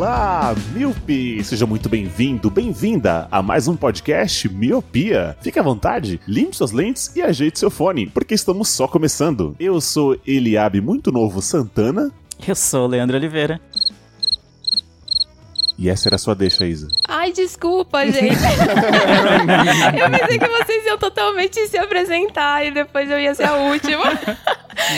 Olá, Miopi! Seja muito bem-vindo, bem-vinda a mais um podcast Miopia. Fique à vontade, limpe suas lentes e ajeite seu fone, porque estamos só começando. Eu sou Eliabe Muito Novo Santana. Eu sou Leandro Oliveira. E essa era a sua deixa, Isa. Ai, desculpa, gente. eu pensei que vocês iam totalmente se apresentar e depois eu ia ser a última.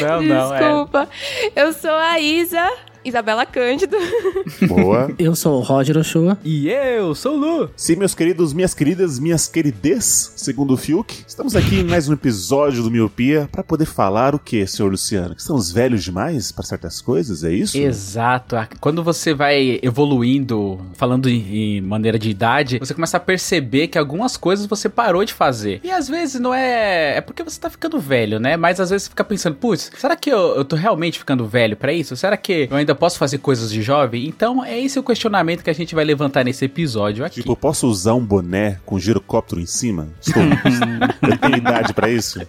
Não, não, é. Desculpa. Eu sou a Isa. Isabela Cândido. Boa. Eu sou o Roger Ochoa. E eu sou o Lu. Sim, meus queridos, minhas queridas, minhas querides, segundo o Fiuk, estamos aqui em mais um episódio do Miopia para poder falar o que, senhor Luciano? Que estamos velhos demais para certas coisas, é isso? Exato. Quando você vai evoluindo, falando em maneira de idade, você começa a perceber que algumas coisas você parou de fazer. E às vezes não é. É porque você tá ficando velho, né? Mas às vezes você fica pensando, putz, será que eu, eu tô realmente ficando velho para isso? Será que eu ainda ainda posso fazer coisas de jovem? Então é esse o questionamento que a gente vai levantar nesse episódio aqui. Tipo, eu posso usar um boné com girocóptero em cima? Estou... eu tenho idade para isso?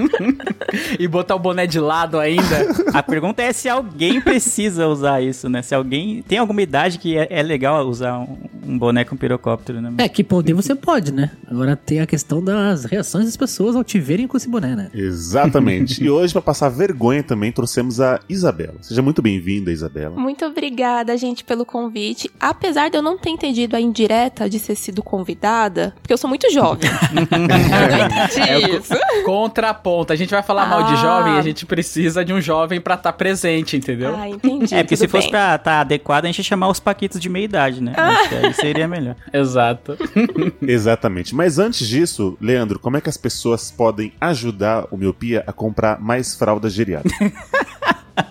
e botar o boné de lado ainda? A pergunta é se alguém precisa usar isso, né? Se alguém tem alguma idade que é, é legal usar um, um, boné com pirocóptero, né? É, que poder você pode, né? Agora tem a questão das reações das pessoas ao te verem com esse boné, né? Exatamente. e hoje, para passar vergonha também, trouxemos a Isabela. Seja muito bem bem-vinda, Isabela. Muito obrigada, gente, pelo convite. Apesar de eu não ter entendido a indireta de ser sido convidada, porque eu sou muito jovem. é isso. Contraponto. A gente vai falar ah. mal de jovem, a gente precisa de um jovem para estar tá presente, entendeu? Ah, entendi. É, porque se fosse pra estar tá adequado, a gente ia chamar os paquitos de meia idade, né? Ah. Seria melhor. Exato. Exatamente. Mas antes disso, Leandro, como é que as pessoas podem ajudar o Miopia a comprar mais fraldas geriátricas?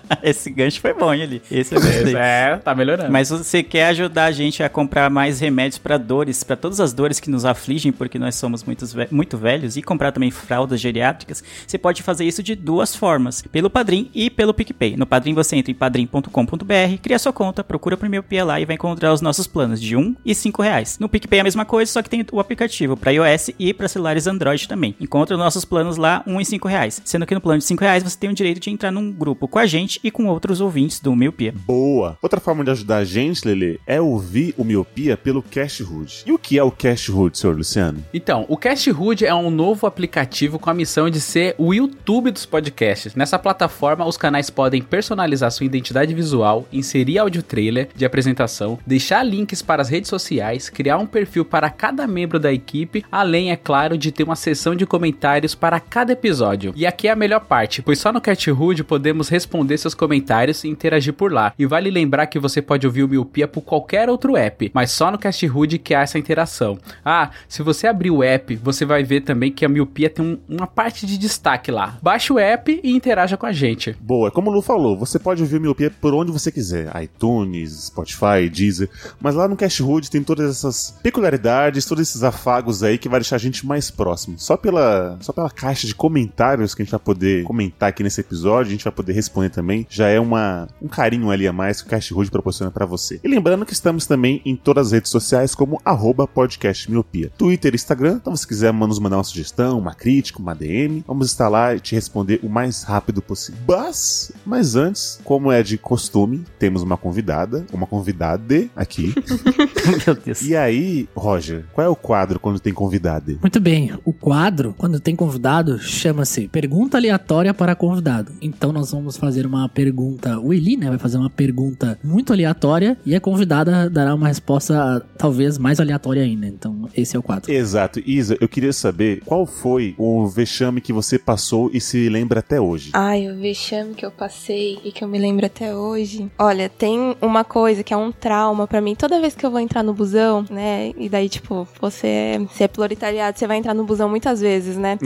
Esse gancho foi bom, hein, ali. Esse eu gostei. É, tá melhorando. Mas você quer ajudar a gente a comprar mais remédios para dores, para todas as dores que nos afligem, porque nós somos muitos, muito velhos, e comprar também fraldas geriátricas, você pode fazer isso de duas formas: pelo Padrim e pelo PicPay. No Padrim você entra em padrim.com.br, cria sua conta, procura o meu Pia lá e vai encontrar os nossos planos de 1 e 5 reais. No PicPay é a mesma coisa, só que tem o aplicativo para iOS e para celulares Android também. Encontra os nossos planos lá, 1 e 5 reais. Sendo que no plano de 5 reais você tem o direito de entrar num grupo com a gente e com outros ouvintes do Miopia. Boa! Outra forma de ajudar a gente, Lele, é ouvir o Miopia pelo Cast Hood. E o que é o Cast Hood, senhor Luciano? Então, o Cast Hood é um novo aplicativo com a missão de ser o YouTube dos podcasts. Nessa plataforma, os canais podem personalizar sua identidade visual, inserir áudio trailer de apresentação, deixar links para as redes sociais, criar um perfil para cada membro da equipe, além, é claro, de ter uma seção de comentários para cada episódio. E aqui é a melhor parte, pois só no Cast Hood podemos responder seus comentários e interagir por lá. E vale lembrar que você pode ouvir o Miopia por qualquer outro app, mas só no Cast Hood que há essa interação. Ah, se você abrir o app, você vai ver também que a Miopia tem um, uma parte de destaque lá. Baixe o app e interaja com a gente. Boa, como o Lu falou, você pode ouvir o Miopia por onde você quiser, iTunes, Spotify, Deezer, mas lá no Cast Hood tem todas essas peculiaridades, todos esses afagos aí que vai deixar a gente mais próximo. Só pela, só pela caixa de comentários que a gente vai poder comentar aqui nesse episódio, a gente vai poder responder também, já é uma, um carinho ali a mais que o Cast Hood proporciona para você. E lembrando que estamos também em todas as redes sociais como arroba podcastmiopia. Twitter e Instagram, então se quiser nos mandar uma sugestão, uma crítica, uma DM, vamos estar lá e te responder o mais rápido possível. Mas, mas antes, como é de costume, temos uma convidada, uma convidada aqui. Meu Deus. E aí, Roger, qual é o quadro quando tem convidado? Muito bem, o quadro, quando tem convidado, chama-se Pergunta Aleatória para Convidado. Então nós vamos fazer uma uma pergunta. O Eli, né, vai fazer uma pergunta muito aleatória e a convidada dará uma resposta talvez mais aleatória ainda. Então, esse é o quadro. Exato. Isa, eu queria saber qual foi o vexame que você passou e se lembra até hoje. Ai, o vexame que eu passei e que eu me lembro até hoje. Olha, tem uma coisa que é um trauma pra mim. Toda vez que eu vou entrar no busão, né? E daí, tipo, você é, você é proletariado, você vai entrar no busão muitas vezes, né?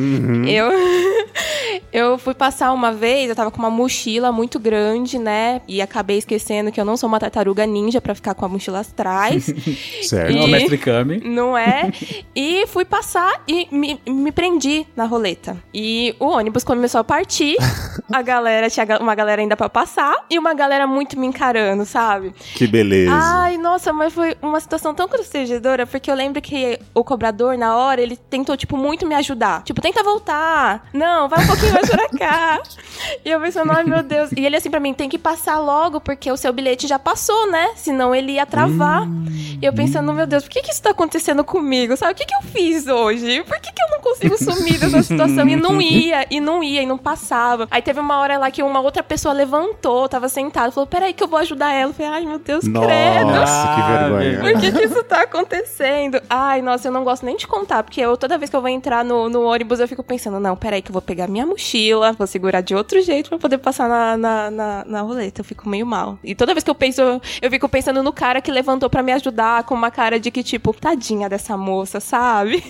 Eu. Eu fui passar uma vez, eu tava com uma mochila muito grande, né? E acabei esquecendo que eu não sou uma tartaruga ninja pra ficar com a mochila atrás. Certo. Não, E- mestre Kami. Não é? E fui passar e me, me prendi na roleta. E o ônibus começou a partir. A galera, tinha uma galera ainda pra passar. E uma galera muito me encarando, sabe? Que beleza. Ai, nossa, mas foi uma situação tão constrangedora, porque eu lembro que o cobrador, na hora, ele tentou, tipo, muito me ajudar. Tipo, tenta voltar. Não, vai um pouquinho mais pra cá. E eu pensando, ai, meu Deus. E ele assim pra mim, tem que passar logo, porque o seu bilhete já passou, né? Senão ele ia travar. E eu pensando, meu Deus, por que que isso tá acontecendo comigo? Sabe, o que que eu fiz hoje? Por que que eu não consigo sumir dessa situação? E não ia, e não ia, e não passava. Aí teve uma hora lá que uma outra pessoa levantou, tava sentada, falou, peraí que eu vou ajudar ela. Eu falei, ai, meu Deus, credo. Nossa, que vergonha. Por que, que isso tá acontecendo? Ai, nossa, eu não gosto nem de contar, porque eu, toda vez que eu vou entrar no, no ônibus, eu fico pensando, não, peraí, que eu vou pegar minha mochila, vou segurar de outro jeito pra poder passar na, na, na, na roleta. Eu fico meio mal. E toda vez que eu penso, eu, eu fico pensando no cara que levantou pra me ajudar, com uma cara de que, tipo, tadinha dessa moça, sabe?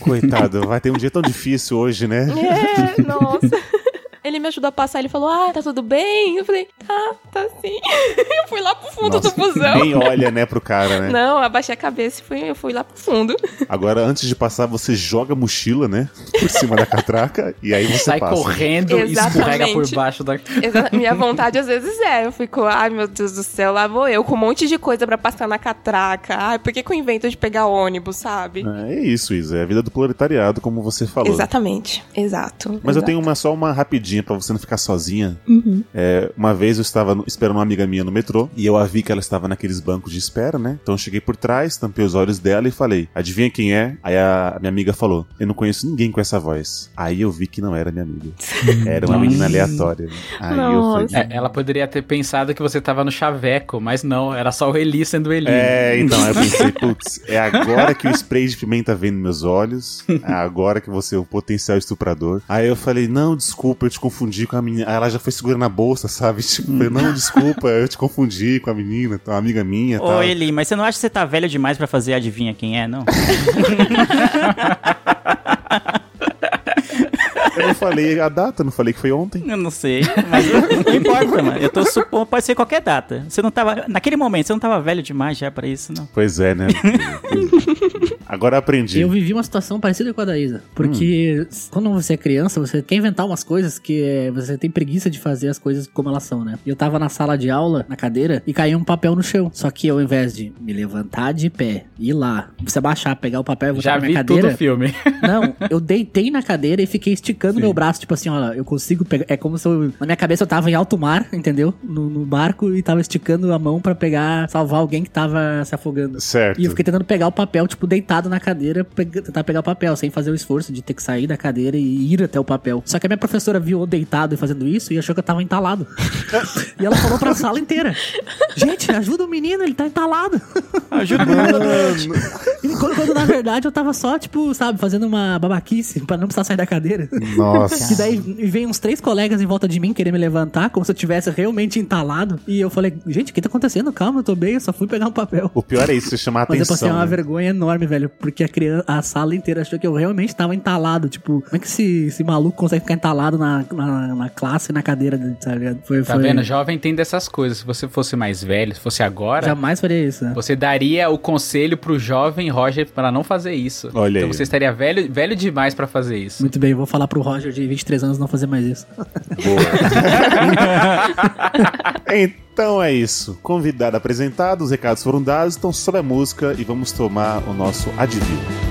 Coitado, vai ter um dia tão difícil hoje, né? É, nossa. Ele me ajudou a passar, ele falou, ah, tá tudo bem? Eu falei, tá, tá sim. Eu fui lá pro fundo Nossa, do busão. Nem olha, né, pro cara, né? Não, abaixei a cabeça e fui, eu fui lá pro fundo. Agora, antes de passar, você joga a mochila, né? Por cima da catraca e aí você Sai passa. correndo e Exatamente. escorrega por baixo da. Exa- Minha vontade às vezes é. Eu fico, ai meu Deus do céu, lá vou eu com um monte de coisa pra passar na catraca. Ai, por que, que eu invento de pegar ônibus, sabe? É isso, Isa. É a vida do proletariado, como você falou. Exatamente, exato. Mas eu exato. tenho uma só uma rapidinha pra você não ficar sozinha. Uhum. É, uma vez eu estava no- esperando uma amiga minha no metrô e eu a vi que ela estava naqueles bancos de espera, né? Então eu cheguei por trás, tampei os olhos dela e falei: Adivinha quem é? Aí a minha amiga falou: Eu não conheço ninguém com essa voz. Aí eu vi que não era minha amiga. Era uma menina aleatória. Aí eu Nossa. falei. É, ela poderia ter pensado que você tava no chaveco, mas não, era só o Eli sendo Eli. É, então, eu pensei, putz, é agora que o spray de pimenta vem nos meus olhos, é agora que você é o potencial estuprador. Aí eu falei, não, desculpa, eu te confundi com a menina. Aí ela já foi segurando a bolsa, sabe? Tipo, não, desculpa, eu te confundi com a menina, uma amiga minha Ô, tal. Eli, mas você não acha que você tá velho demais pra fazer adivinha quem é, não? Eu não falei a data, não falei que foi ontem. Eu não sei, mas não importa, mano. Eu tô supondo, pode ser qualquer data. Você não tava, naquele momento, você não tava velho demais já pra isso, não. Pois é, né? Agora aprendi. Eu vivi uma situação parecida com a da Isa. Porque quando você é criança, você quer inventar umas coisas que é, você tem preguiça de fazer as coisas como elas são, né? E eu tava na sala de aula, na cadeira, e caiu um papel no chão. Só que ao invés de me levantar de pé, ir lá, você abaixar, pegar o papel e botar Já na vi minha todo cadeira. o filme. Não, eu deitei na cadeira e fiquei esticando Sim. meu braço, tipo assim, ó, eu consigo pegar. É como se eu. Na minha cabeça eu tava em alto mar, entendeu? No, no barco e tava esticando a mão pra pegar, salvar alguém que tava se afogando. Certo. E eu fiquei tentando pegar o papel, tipo, deitado na cadeira, tentar pegar o papel, sem fazer o esforço de ter que sair da cadeira e ir até o papel. Só que a minha professora viu eu deitado e fazendo isso e achou que eu tava entalado. e ela falou pra sala inteira: Gente, ajuda o menino, ele tá entalado. Ajuda E quando, quando, na verdade eu tava só, tipo, sabe, fazendo uma babaquice pra não precisar sair da cadeira. Nossa. E daí vem uns três colegas em volta de mim querer me levantar, como se eu tivesse realmente entalado. E eu falei, gente, o que tá acontecendo? Calma, eu tô bem, eu só fui pegar um papel. O pior é isso, você chamar a Mas eu atenção. passei uma né? vergonha enorme, velho, porque a criança, a sala inteira achou que eu realmente tava entalado. Tipo, como é que esse, esse maluco consegue ficar entalado na, na, na classe, na cadeira, tá ligado? Foi, Tá foi- vendo? Jovem tem dessas coisas. Se você fosse mais velho, se fosse agora, Jamais faria isso, né? você daria o conselho pro jovem Roger pra não fazer isso. Olha então aí. você estaria velho, velho demais pra fazer isso. Muito bem, eu vou falar pro Roger de 23 anos não fazer mais isso. Então é isso. Convidado apresentado, os recados foram dados, então sobe a música e vamos tomar o nosso adivinho.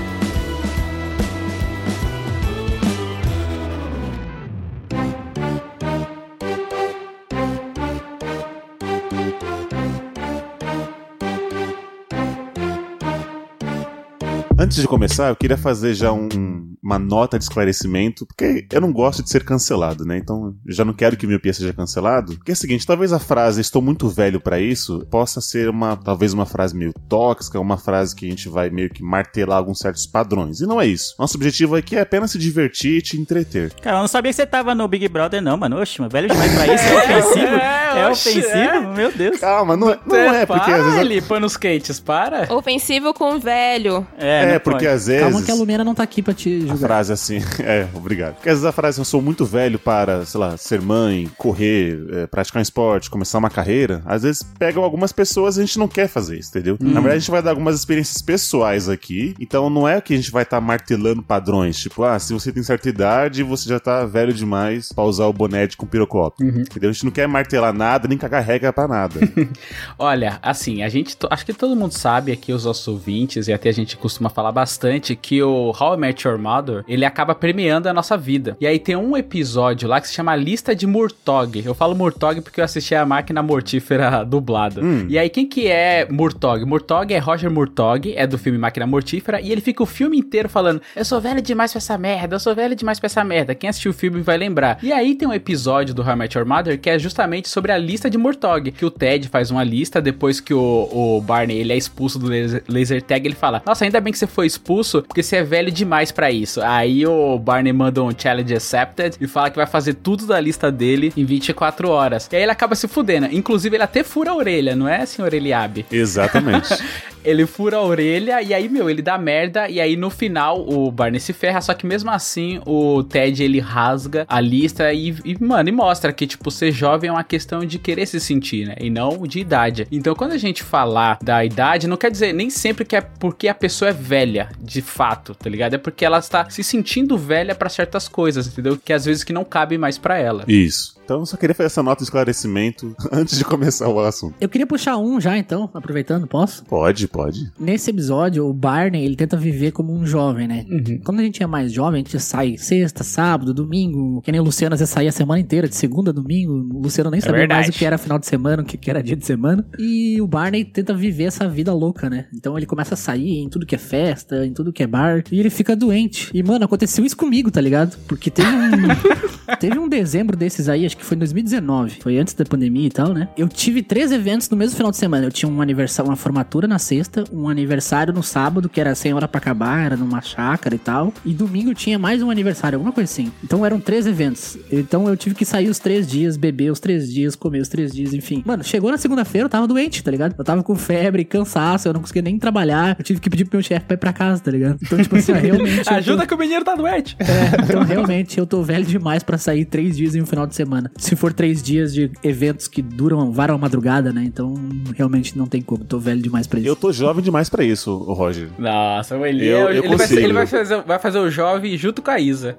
Antes de começar, eu queria fazer já um, um uma nota de esclarecimento, porque eu não gosto de ser cancelado, né? Então, eu já não quero que o Miopia seja cancelado. Porque é o seguinte, talvez a frase estou muito velho pra isso possa ser uma, talvez uma frase meio tóxica, uma frase que a gente vai meio que martelar alguns certos padrões. E não é isso. Nosso objetivo aqui é apenas se divertir e te entreter. Cara, eu não sabia que você tava no Big Brother, não, mano. Oxe, mano, velho demais pra isso. É ofensivo? é, É, ofensivo? é. Meu Deus. Calma, não é, não é porque às vezes... ali, panos quentes, para. Ofensivo com velho. É, É, porque pode. às vezes... Calma que a Lumena não tá aqui pra te A julgar. frase assim, é, obrigado. Porque às vezes a frase eu sou muito velho para, sei lá, ser mãe, correr, é, praticar um esporte, começar uma carreira. Às vezes pegam algumas pessoas e a gente não quer fazer isso, entendeu? Na verdade, a gente vai dar algumas experiências pessoais aqui. Então não é que a gente vai estar martelando padrões. Tipo, ah, se você tem certa idade, você já tá velho demais pra usar o boné de com pirocópio. Entendeu? A gente não quer martelar nada, nem cagar regra pra nada. Olha, assim, a gente. Acho que todo mundo sabe aqui, os nossos ouvintes, e até a gente costuma falar bastante, que o How I Met Your Mother ele acaba premiando a nossa vida. E aí tem um episódio lá que se chama Lista de Murtog. Eu falo Murtog porque eu assisti a máquina mortífera dublada. E aí, quem que é Murtog? Murtog é Roger Murtog, é do filme Máquina Mortífera, e ele fica o filme inteiro falando: Eu sou velho demais pra essa merda, eu sou velho demais pra essa merda. Quem assistiu o filme vai lembrar. E aí tem um episódio do How I Met Your Mother que é justamente sobre a lista de Murtog. Que o Ted faz uma lista depois que o, o Barney ele é expulso do laser, laser tag. Ele fala: Nossa, ainda bem que você foi expulso porque você é velho demais pra isso. Aí o Barney manda um challenge accepted e fala que vai fazer tudo da lista dele em 24 horas. E aí ele acaba se fudendo. Inclusive, ele até fura a orelha, não é, senhor Eliabe? Exatamente. Ele fura a orelha e aí, meu, ele dá merda. E aí, no final, o Barney se ferra. Só que mesmo assim, o Ted ele rasga a lista e, e, mano, e mostra que, tipo, ser jovem é uma questão de querer se sentir, né? E não de idade. Então, quando a gente falar da idade, não quer dizer nem sempre que é porque a pessoa é velha, de fato, tá ligado? É porque ela está se sentindo velha pra certas coisas, entendeu? Que às vezes que não cabe mais pra ela. Isso. Então eu só queria fazer essa nota de esclarecimento antes de começar o assunto. Eu queria puxar um já, então, aproveitando, posso? Pode, pode. Nesse episódio, o Barney, ele tenta viver como um jovem, né? Quando a gente é mais jovem, a gente sai sexta, sábado, domingo. Que nem o Luciano, vezes saía a semana inteira, de segunda a domingo. O Luciano nem sabia verdade. mais o que era final de semana, o que que era dia de semana. E o Barney tenta viver essa vida louca, né? Então ele começa a sair em tudo que é festa, em tudo que é bar. E ele fica doente. E, mano, aconteceu isso comigo, tá ligado? Porque teve um... teve um dezembro desses aí, acho que foi em 2019. Foi antes da pandemia e tal, né? Eu tive três eventos no mesmo final de semana. Eu tinha um aniversário, uma formatura na sexta, um aniversário no sábado, que era sem hora pra acabar, era numa chácara e tal. E domingo tinha mais um aniversário, alguma coisa assim. Então eram três eventos. Então eu tive que sair os três dias, beber os três dias, comer os três dias, enfim. Mano, chegou na segunda-feira, eu tava doente, tá ligado? Eu tava com febre, cansaço, eu não conseguia nem trabalhar. Eu tive que pedir pro meu chefe pra ir pra casa, tá ligado? Então, tipo assim, realmente. eu tô- Ajuda que o menino tá doente. é, então realmente eu tô velho demais pra sair três dias em um final de semana. Se for três dias de eventos que duram, varam a madrugada, né? Então realmente não tem como. Tô velho demais pra isso. Eu tô jovem demais pra isso, o Roger. Nossa, o Eli, Eu- eu ele, vai, ele vai fazer, vai fazer o jovem junto com a Isa.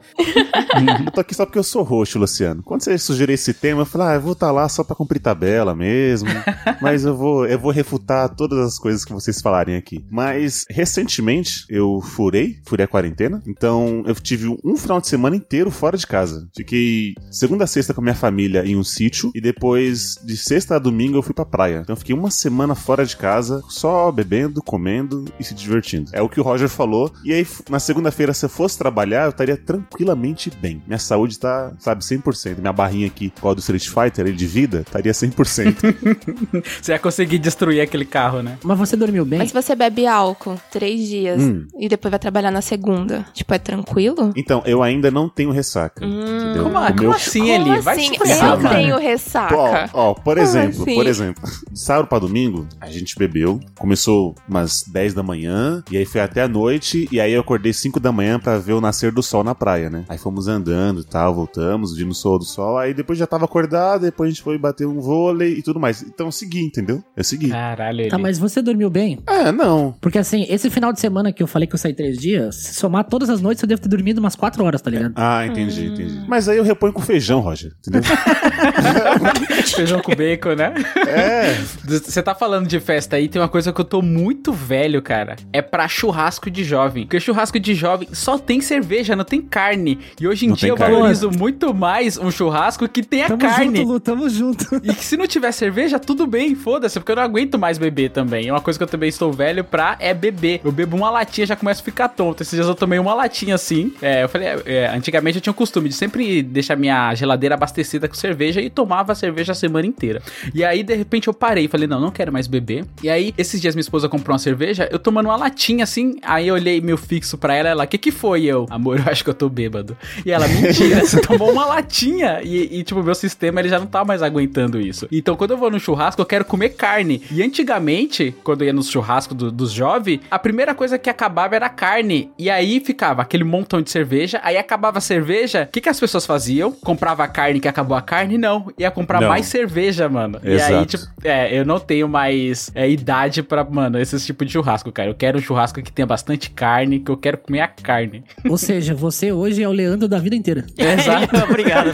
Eu tô aqui só porque eu sou roxo, Luciano. Quando você sugeriu esse tema, eu falei, ah, eu vou estar lá só pra cumprir tabela mesmo. mas eu vou, eu vou refutar todas as coisas que vocês falarem aqui. Mas, recentemente, eu furei, furei a quarentena. Então, eu tive um final de semana inteiro fora de casa. Fiquei segunda a sexta com a minha família em um sítio. E depois, de sexta a domingo, eu fui pra praia. Então, eu fiquei uma semana fora de casa, só bebendo, comendo e se divertindo. É o que o Roger falou. E aí, na segunda-feira, se eu fosse trabalhar, eu estaria tranquilamente bem. Minha saúde tá, sabe, 100%. Minha barrinha aqui, igual a do Street Fighter, aí, de vida, estaria 100%. Você ia conseguir destruir aquele carro, né? Mas você dormiu bem? Mas se você bebe álcool três dias Hum. e depois vai trabalhar na segunda, tipo, é tranquilo? então, eu ainda não tenho ressaca. entendeu? Como, como meu- assim, Eli? Vai assim? ferrar, Eu mano. tenho Ó, ressaca. ó, por exemplo, assim? por exemplo, de sábado pra domingo, a gente bebeu, começou umas 10 da manhã, e aí foi até a noite, e aí eu acordei 5 da manhã pra ver o nascer do sol na praia, né? Aí fomos andando e tal, voltamos, vimos o sol do sol, aí depois já tava acordado, depois a gente foi bater um vôlei e tudo mais. Então eu segui, entendeu? Eu segui. Caralho, Eli. Tá, mas você dormiu bem? É, não. Porque assim, esse final de semana que eu falei que eu saí três dias, se somar todas as noites, eu devo ter dormido umas quatro horas, tá ligado? Ah, entendi, entendi. Mas aí eu reponho com feijão, Roger, entendeu? Feijão com bacon, né? é. Você tá falando de festa aí, tem uma coisa que eu tô muito velho, cara. É pra churrasco de jovem. Porque churrasco de jovem só tem cerveja, não tem carne. E hoje em Não dia tem eu carne. valorizo muito mais um churrasco que tenha Tamo carne. junto, Lu, tamo junto. E que se não tiver cerveja, tudo bem, foda-se, porque eu não aguento mais beber também. É uma coisa que eu também estou velho pra é beber. Eu bebo uma latinha já começo a ficar tonto. Esses dias eu tomei uma latinha assim. É, eu falei, é, antigamente eu tinha o costume de sempre deixar minha geladeira abastecida com cerveja e tomava cerveja a semana inteira. E aí, de repente, eu parei falei, não, não quero mais beber. E aí, esses dias minha esposa comprou uma cerveja, eu tomando uma latinha assim, aí eu olhei meu fixo pra ela, ela, que que foi eu? Amor, eu acho que eu tô bêbado. E ela, mentira, você tomou uma latinha. E, e, tipo, meu sistema, ele já não tá mais aguentando isso. Então, quando eu vou no churrasco, eu quero comer carne. E antigamente, quando eu ia no churrasco do- dos jovens, a primeira coisa que acabava era carne. E aí ficava aquele montão de cerveja, aí acabava a cerveja, o que, que as pessoas faziam? Comprava a carne que acabou a carne? Não. Ia comprar Não. mais cerveja, mano. E aí, Exato. tipo, é, eu não tenho mais é, idade pra, mano, esse tipo de churrasco, cara. Eu quero um churrasco que tenha bastante carne, que eu quero comer a carne. Ou seja, você hoje é o Leandro da vida inteira. Exato. Obrigado.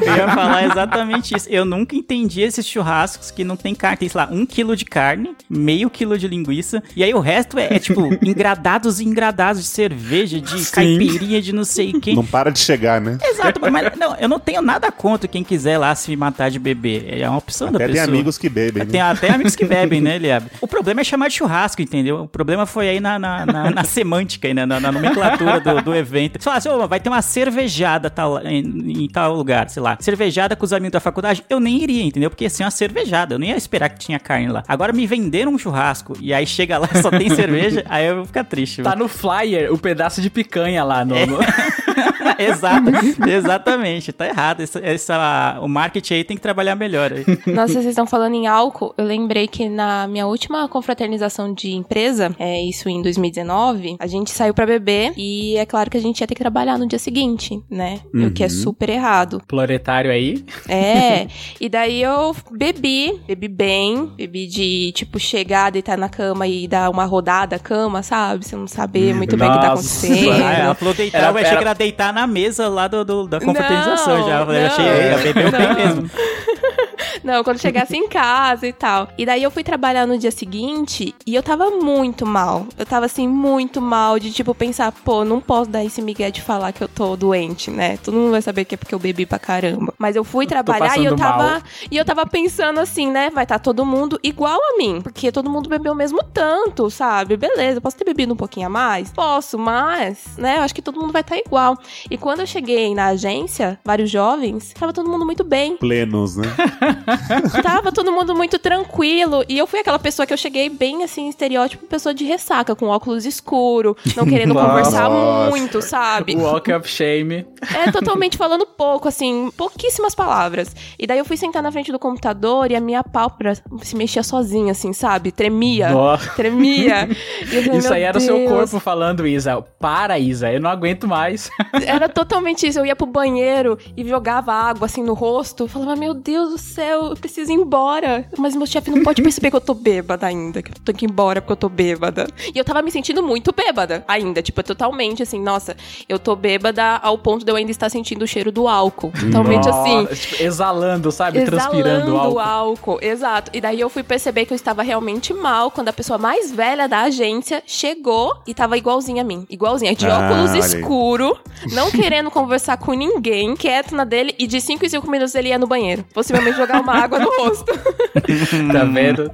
Eu ia falar exatamente isso. Eu nunca entendi esses churrascos que não tem carne. Tem, sei lá, um quilo de carne, meio quilo de linguiça. E aí o resto é, é, tipo, engradados e engradados de cerveja, de Sim. caipirinha, de não sei quem. Não para de chegar, né? Exato, mas não, eu não tenho nada contra quem quiser lá se matar de beber. É uma opção da Até tem pessoa. amigos que bebem, né? Tem até amigos que bebem, né, Eliab? O problema é chamar de churrasco, entendeu? O problema foi aí na, na, na- na semântica, aí, na, na- nomenclatura do, do evento. Você fala assim, "Ô, vai ter uma cervejada tal, em, em tal lugar, sei lá. Cervejada com os amigos da faculdade, eu nem iria, entendeu? Porque assim, uma cervejada, eu nem ia esperar que tinha carne lá. Agora me venderam um churrasco e aí chega lá e só tem cerveja, aí eu vou ficar triste. Tá no flyer o pedaço de picanha lá no. no- Exato, exatamente. Tá errado. Essa, essa- o marketing aí tem que trabalhar melhor. Aí. Nossa, vocês estão falando em álcool. Eu lembrei que na minha última confraternização de empresa, é isso em 2019, a gente saiu pra beber e é claro que a gente ia ter que trabalhar no dia seguinte, né? O que é Uhum. super errado. Proletário aí. É. e daí eu bebi, bebi bem, bebi de tipo chegar, deitar na cama e dar uma rodada à cama, sabe? Você não saber muito bem o que tá Nossa. acontecendo. Ah, ela falou deitar, Era- eu achei era- que era deitar na mesa lá do, do- da confraternização Não, já. Eu não, achei, ela bebeu bem não. mesmo. Não, quando chegasse em casa e tal. E daí eu fui trabalhar no dia seguinte e eu tava muito mal. Eu tava assim, muito mal, de tipo pensar, pô, não posso dar esse migué de falar que eu tô doente, né? Todo mundo vai saber que é porque eu bebi pra caramba. Mas eu fui trabalhar e eu tava. mal. E eu tava pensando assim, né? Vai estar todo mundo igual a mim. Porque todo mundo bebeu o mesmo tanto, sabe? Beleza, eu posso ter bebido um pouquinho a mais? Posso, mas, né? Eu acho que todo mundo vai estar igual. E quando eu cheguei na agência, vários jovens, tava todo mundo muito bem. Plenos, né? Tava todo mundo muito tranquilo. E eu fui aquela pessoa que eu cheguei bem assim, estereótipo, pessoa de ressaca, com óculos escuro, não querendo Nossa. conversar Nossa. muito, sabe? Walk of Shame. É totalmente falando pouco, assim, pouquíssimas palavras. E daí eu fui sentar na frente do computador e a minha pálpebra se mexia sozinha, assim, sabe? Tremia. Nossa. Tremia. Falei, Isso "Meu aí era o seu Deus." corpo falando, Isa. Para, Isa, eu não aguento mais. Era totalmente isso. Eu ia pro banheiro e jogava água assim no rosto. Eu falava, meu Deus do céu, eu preciso ir embora. Mas meu chefe não pode perceber que eu tô bêbada ainda. Que eu tenho que ir embora porque eu tô bêbada. E eu tava me sentindo muito bêbada ainda. Tipo, totalmente assim, nossa, eu tô bêbada ao ponto de eu ainda estar sentindo o cheiro do álcool. Totalmente assim. Nossa, tipo, exalando, sabe? Transpirando Exalando álcool. álcool. Exato. E daí eu fui perceber que eu estava realmente mal quando a pessoa mais velha da agência chegou e tava igualzinha a mim. Igualzinha, de Ah, óculos escuro, não querendo conversar com ninguém, quieto na dele, e de 5 em 5 minutos ele ia no banheiro. Possivelmente jogar uma água no rosto. Tá vendo?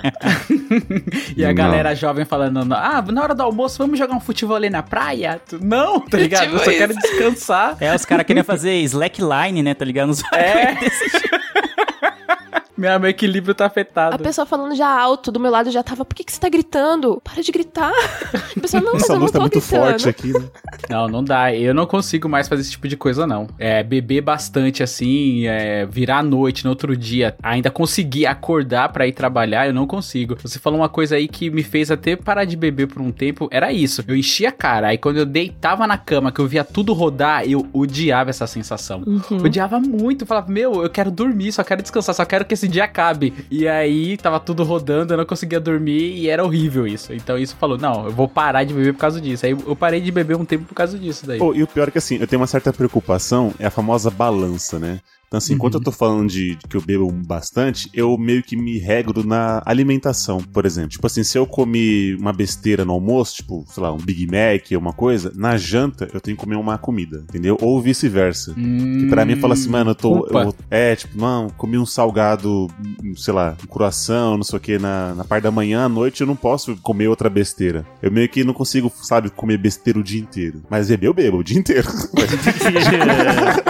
e a Não. galera jovem falando, ah, na hora do almoço vamos jogar um futebol ali na praia? Tu, Não, tá ligado? Tipo eu só isso. quero descansar. É, os caras queriam fazer slackline, né, tá ligado? Nos É. Meu, meu equilíbrio tá afetado. A pessoa falando já alto do meu lado já tava, por que, que você tá gritando? Para de gritar. A pessoa, não, mas Essa eu não tá tô muito gritando. forte aqui, né? Não, não dá. Eu não consigo mais fazer esse tipo de coisa, não. É, beber bastante assim, é, virar à noite no outro dia, ainda conseguir acordar pra ir trabalhar, eu não consigo. Você falou uma coisa aí que me fez até parar de beber por um tempo, era isso. Eu enchia a cara, aí quando eu deitava na cama, que eu via tudo rodar, eu odiava essa sensação. Uhum. Odiava muito, eu falava, meu, eu quero dormir, só quero descansar, só quero que esse dia acabe. E aí tava tudo rodando, eu não conseguia dormir e era horrível isso. Então isso falou, não, eu vou parar de beber por causa disso. Aí eu parei de beber um tempo por causa disso daí. E o pior é que assim, eu tenho uma certa preocupação, é a famosa balança, né? Então, assim, enquanto eu tô falando de, de que eu bebo bastante, eu meio que me regro na alimentação, por exemplo. Tipo assim, se eu comi uma besteira no almoço, tipo, sei lá, um Big Mac ou uma coisa, na janta eu tenho que comer uma comida, entendeu? Ou vice-versa. Que pra mim fala assim, mano, eu tô. Eu- é, tipo, não, comi um salgado, sei lá, um croissant, não sei o que, na, na parte da manhã, à noite eu não posso comer outra besteira. Eu meio que não consigo, sabe, comer besteira o dia inteiro. Mas beber eu bebo o dia inteiro.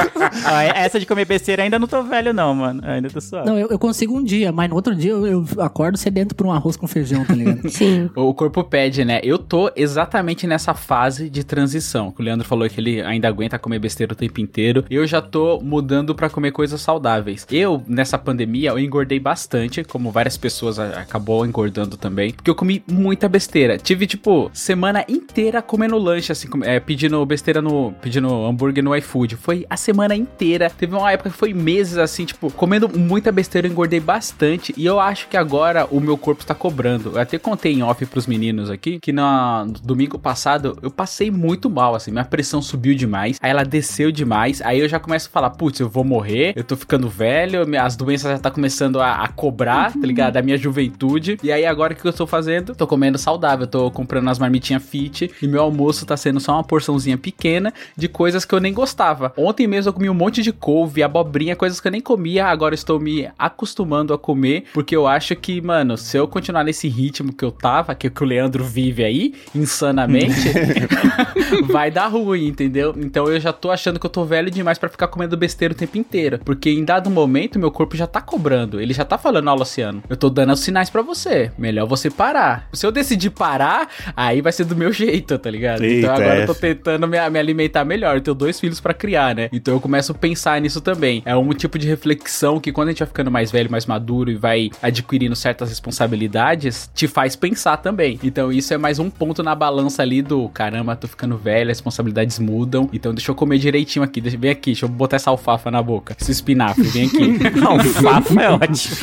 Ah, essa de comer besteira ainda não tô velho, não, mano. Ainda tô suave. Não, eu, eu consigo um dia, mas no outro dia eu, eu acordo sedento por um arroz com feijão, tá ligado? Sim. O corpo pede, né? Eu tô exatamente nessa fase de transição. Que o Leandro falou que ele ainda aguenta comer besteira o tempo inteiro. Eu já tô mudando pra comer coisas saudáveis. Eu, nessa pandemia, eu engordei bastante, como várias pessoas a- acabou engordando também. Porque eu comi muita besteira. Tive, tipo, semana inteira comendo lanche, assim, com- é, pedindo besteira no. pedindo hambúrguer no iFood. Foi a semana inteira. Teve uma época que foi meses, assim, tipo, comendo muita besteira, engordei bastante. E eu acho que agora o meu corpo está cobrando. Eu até contei em off pros meninos aqui que no domingo passado eu passei muito mal, assim. Minha pressão subiu demais. Aí ela desceu demais. Aí eu já começo a falar, putz, eu vou morrer. Eu tô ficando velho. As doenças já tá começando a, a cobrar, tá ligado? Da minha juventude. E aí agora o que eu tô fazendo? Tô comendo saudável. Tô comprando umas marmitinhas fit. E meu almoço tá sendo só uma porçãozinha pequena de coisas que eu nem gostava. Ontem mesmo eu comi um monte de couve, abobrinha, coisas que eu nem comia. Agora estou me acostumando a comer. Porque eu acho que, mano, se eu continuar nesse ritmo que eu tava, que, que o Leandro vive aí, insanamente, vai dar ruim, entendeu? Então eu já tô achando que eu tô velho demais pra ficar comendo besteira o tempo inteiro. Porque em dado momento, meu corpo já tá cobrando. Ele já tá falando, ó, Luciano, eu tô dando os sinais pra você. Melhor você parar. Se eu decidir parar, aí vai ser do meu jeito, tá ligado? Eita, então agora eu tô tentando me, me alimentar melhor. Eu tenho dois filhos pra criar, né? Então eu começo a pensar nisso também. É um tipo de reflexão que quando a gente vai ficando mais velho, mais maduro e vai adquirindo certas responsabilidades, te faz pensar também. Então isso é mais um ponto na balança ali do caramba, tô ficando velho, as responsabilidades mudam. Então deixa eu comer direitinho aqui. Deixa, vem aqui, deixa eu botar essa alfafa na boca. Esse espinafre, vem aqui. Alfafa é ótimo.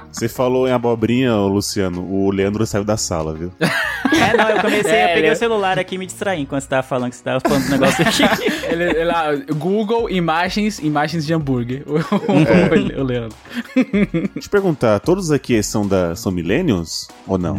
Você falou em abobrinha, Luciano, o Leandro saiu da sala, viu? É, não, eu comecei É, a pegar né? o celular aqui e me distrair enquanto você tava falando que você tava falando do negócio aqui. Ele, ele, ah, Google imagens, imagens de hambúrguer. O, o Leandro. Deixa eu te perguntar, todos aqui são da são millennials ou não?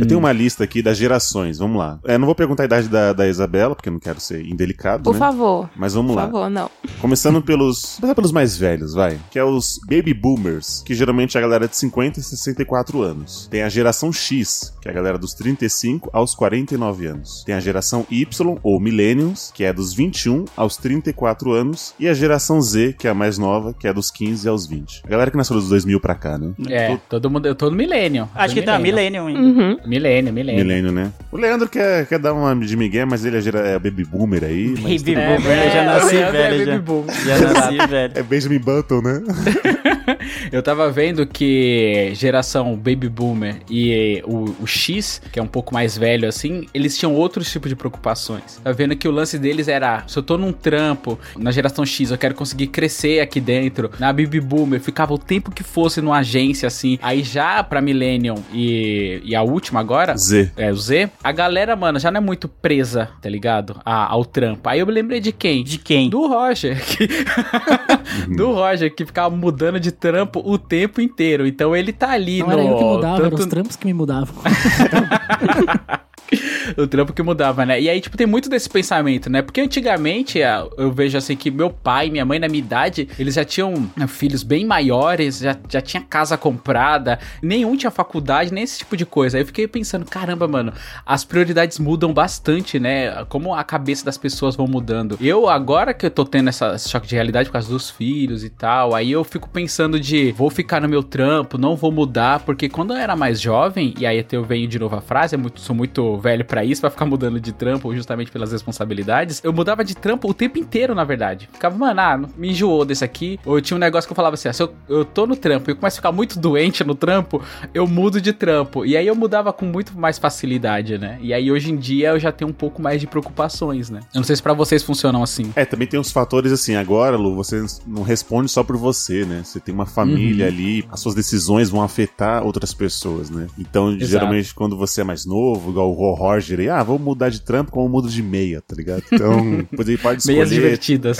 Eu tenho uma lista aqui das gerações, vamos lá. É, não vou perguntar a idade da, da Isabela, porque eu não quero ser indelicado, Por né? favor. Mas vamos Por lá. favor, não. Começando pelos. Começar pelos mais velhos, vai. Que é os Baby Boomers, que geralmente é a galera de 50 e 64 anos. Tem a geração X, que é a galera dos 35 aos 49 anos. Tem a geração Y, ou Millennials, que é dos 21 aos 34 anos. E a geração Z, que é a mais nova, que é dos 15 aos 20. A galera que nasceu dos 2000 pra cá, né? É, todo mundo. Eu tô no milênio. Acho que tá. Millennium ainda. Uhum. Milênio, milênio. Milênio, né? O Leandro quer, quer dar uma de Miguel, mas ele é, gera- é Baby Boomer aí. mas Baby Boomer, eu já nasci é velho. baby já. Já nasci velho. É Benjamin Button, né? Eu tava vendo que geração Baby Boomer e o, o X, que é um pouco mais velho assim, eles tinham outros tipos de preocupações. Tá vendo que o lance deles era: se eu tô num trampo, na geração X, eu quero conseguir crescer aqui dentro. Na Baby Boomer, ficava o tempo que fosse numa agência assim. Aí já pra Millennium e, e a última agora, Z. é, o Z, a galera, mano, já não é muito presa, tá ligado? A- ao trampo. Aí eu me lembrei de quem? De quem? Do Roger. que- do Roger, que ficava mudando de trampo o tempo inteiro. Então ele tá ali Não no. era eu que mudava, eram tanto- os trampos que me mudavam. o trampo que mudava, né? E aí, tipo, tem muito desse pensamento, né? Porque antigamente eu vejo assim que meu pai minha mãe, na minha idade, eles já tinham né, filhos bem maiores, já, já tinha casa comprada, nenhum tinha faculdade, nem esse tipo de coisa. Aí eu fiquei pensando, caramba, mano, as prioridades mudam bastante, né? Como a cabeça das pessoas vão mudando. Eu, agora que eu tô tendo essa, esse choque de realidade por causa dos filhos e tal, aí eu fico pensando de vou ficar no meu trampo, não vou mudar, porque quando eu era mais jovem, e aí até eu venho de novo a frase, é muito, sou muito velho pra isso, pra ficar mudando de trampo, justamente pelas responsabilidades, eu mudava de trampo o tempo inteiro, na verdade. Ficava, mano, ah, me enjoou desse aqui. Ou eu tinha um negócio que eu falava assim, ah, se eu, eu tô no trampo e eu começo a ficar muito doente no trampo, eu mudo de trampo. E aí eu mudava com muito mais facilidade, né? E aí hoje em dia eu já tenho um pouco mais de preocupações, né? Eu não sei se pra vocês funcionam assim. É, também tem uns fatores assim, agora, Lu, você não responde só por você, né? Você tem uma família ali, as suas decisões vão afetar outras pessoas, né? Então, Exato. geralmente, quando você é mais novo, igual o o Roger aí, ah, vou mudar de trampo como eu mudo de meia, tá ligado? Então, depois ele pode escolher. Meias divertidas.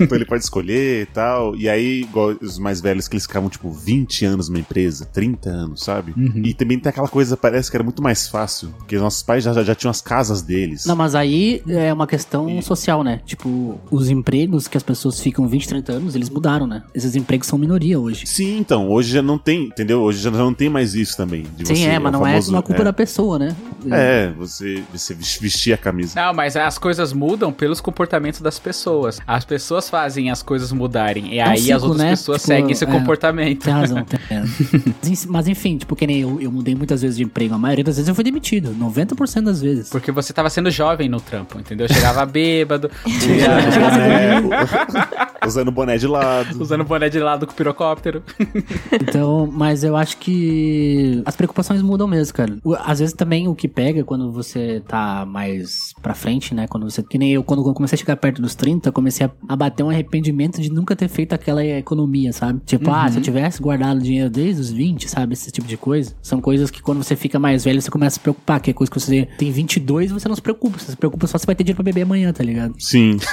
então ele pode escolher e tal. E aí, igual os mais velhos que eles ficavam, tipo, 20 anos numa empresa, 30 anos, sabe? Uhum. E também tem aquela coisa, parece que era muito mais fácil, porque nossos pais já, já, já tinham as casas deles. Não, mas aí é uma questão social, né? Tipo, os empregos que as pessoas ficam 20, 30 anos, eles mudaram, né? Esses empregos são minoria hoje. Sim, então, hoje já não tem, entendeu? Hoje já não tem mais isso também. de Sim, você- é, mas não famoso- é uma culpa é. da pessoa, né? É, você, você vestir a camisa. Não, mas as coisas mudam pelos comportamentos das pessoas. As pessoas fazem as coisas mudarem. E É um aí as outras né? pessoas Tipo, seguem esse é. comportamento. Tem razão, tem razão. Mas, enfim, tipo, que nem eu, eu mudei muitas vezes de emprego. A maioria das vezes eu fui demitido. 90% das vezes. Porque você tava sendo jovem no trampo, entendeu? Chegava bêbado, Usando boné, usando boné de lado. usando boné de lado com pirocóptero. Então, mas eu acho que as preocupações mudam mesmo, cara. O- Às vezes também o que pega quando você tá mais pra frente, né? Quando você. Que nem eu, quando eu comecei a chegar perto dos 30, comecei a, a bater um arrependimento de nunca ter feito aquela economia, sabe? Tipo, ah, se eu tivesse guardado dinheiro desde os 20, sabe? Esse tipo de coisa. São coisas que quando você fica mais velho, você começa a se preocupar. Que é coisa que você tem 22 você não se preocupa. Você se preocupa só se vai ter dinheiro pra beber amanhã, tá ligado? Sim, sim.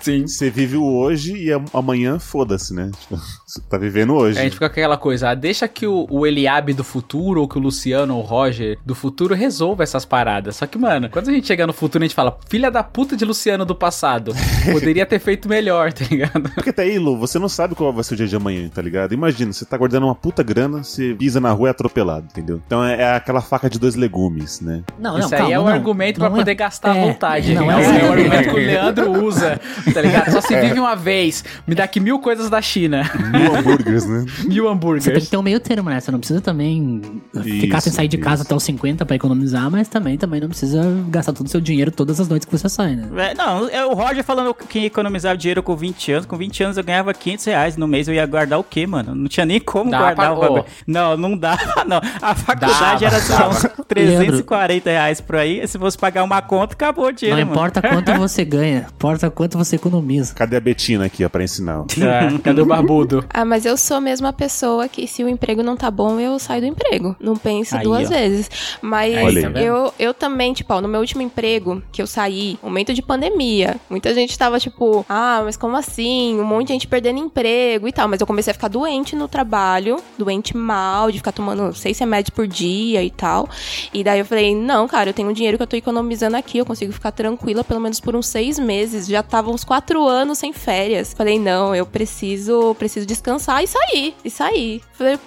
Sim. Você vive o hoje e am- amanhã foda-se, né? Tipo, tá vivendo hoje. A gente fica com aquela coisa, ah, deixa que o, o Eliabe do futuro, ou que o Luciano ou o Roger do futuro resolva essas paradas. Só que, mano, quando a gente chega no futuro, a gente fala, filha da puta de Luciano do passado, poderia ter feito melhor, tá ligado? Porque até aí, Lu, você não sabe qual vai ser o dia de amanhã, tá ligado? Imagina, você tá guardando uma puta grana, você pisa na rua e é atropelado, entendeu? Então é, é aquela faca de dois legumes, né? Não, Isso aí é o argumento pra Não é- poder gastar à é, vontade. Não é, é, o- é o argumento que o Leandro usa, tá ligado? Só se vive uma vez. Me dá aqui mil coisas da China. Mil hambúrgueres, né? Mil Você tem que hambúrgueres. ter um meio termo, né? Você não precisa também ficar sem Isso, sair de casa isso. até os 50 pra economizar, mas também, também não precisa gastar todo o seu dinheiro todas as noites que você sai, né? É, não, é o Roger falando que economizava dinheiro com 20 anos. Com 20 anos eu ganhava 500 reais no mês. Eu ia guardar o quê, mano? Não tinha nem como Dá guardar pra- o bagulho. Não, não dava, não. A faculdade Dava, era só uns 340 reais por aí. Se fosse pagar uma conta, acabou o dinheiro, Não mano. importa quanto você ganha, importa quanto você economiza. Cadê a Betina aqui, ó, pra ensinar? É, cadê o barbudo? Ah, mas eu sou mesmo a pessoa que se o emprego não tá bom, eu saio do emprego. Não penso Aí, duas ó. vezes. Mas aí. Tá eu, eu também, tipo, ó, no meu último emprego que eu saí, momento de pandemia, muita gente tava tipo, ah, mas como assim? Um monte de gente perdendo emprego e tal. Mas eu comecei a ficar doente no trabalho, doente mal, de ficar tomando seis remédios por dia e tal. E daí eu falei, não, cara, eu tenho um dinheiro que eu tô economizando aqui, eu consigo ficar tranquila pelo menos por uns seis meses. Já tava uns quatro anos sem férias. Falei, não, eu preciso, preciso descansar e sair. E sair.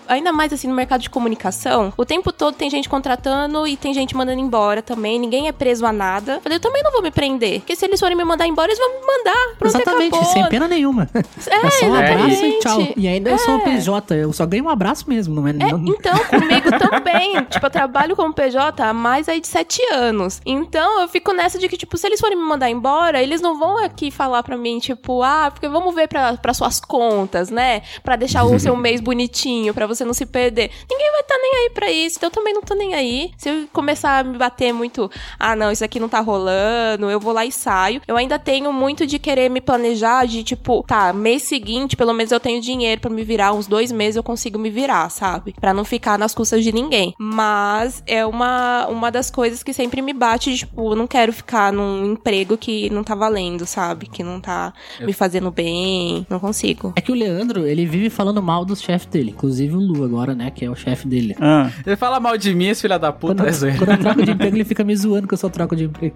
Ainda mais assim no mercado de comunicação, o tempo todo tem gente contratando e tem gente mandando embora também. Ninguém é preso a nada. Falei, eu também não vou me prender. Porque se eles forem me mandar embora, eles vão me mandar. Pronto, Exatamente, acabou. sem pena nenhuma. É, É só um abraço e tchau. E ainda eu sou um É. PJ, eu só ganho um abraço mesmo, não é? É, não- então, comigo também. tipo, eu trabalho como PJ há mais aí de sete anos. Então, eu fico nessa de que, tipo, se eles forem me mandar embora, eles não vão aqui falar pra mim, tipo, ah, porque vamos ver pra, pra suas contas, né? Pra deixar o seu mês bonitinho, pra você não se perder. Ninguém vai estar nem aí pra isso, então eu também não tô nem aí. Se eu começar a me bater muito, ah, não, isso aqui não tá rolando, eu vou lá e saio. Eu ainda tenho muito de querer me planejar, de tipo, tá, mês seguinte, pelo menos eu tenho dinheiro pra me virar, uns dois meses eu consigo me virar, sabe? Pra não ficar nas custas de ninguém. Mas é uma, uma das coisas que sempre me bate, de, tipo, eu não quero ficar num emprego que não tá valendo, sabe? Que não tá me fazendo bem, não consigo. É que o Leandro, ele vive falando mal dos chefes dele, inclusive o Lu agora, né, que é o chefe dele. Ah, Ele fala mal de mim, esse filho da puta, Quando, é zoeira. quando eu troco de emprego, ele fica me zoando que eu só troco de emprego.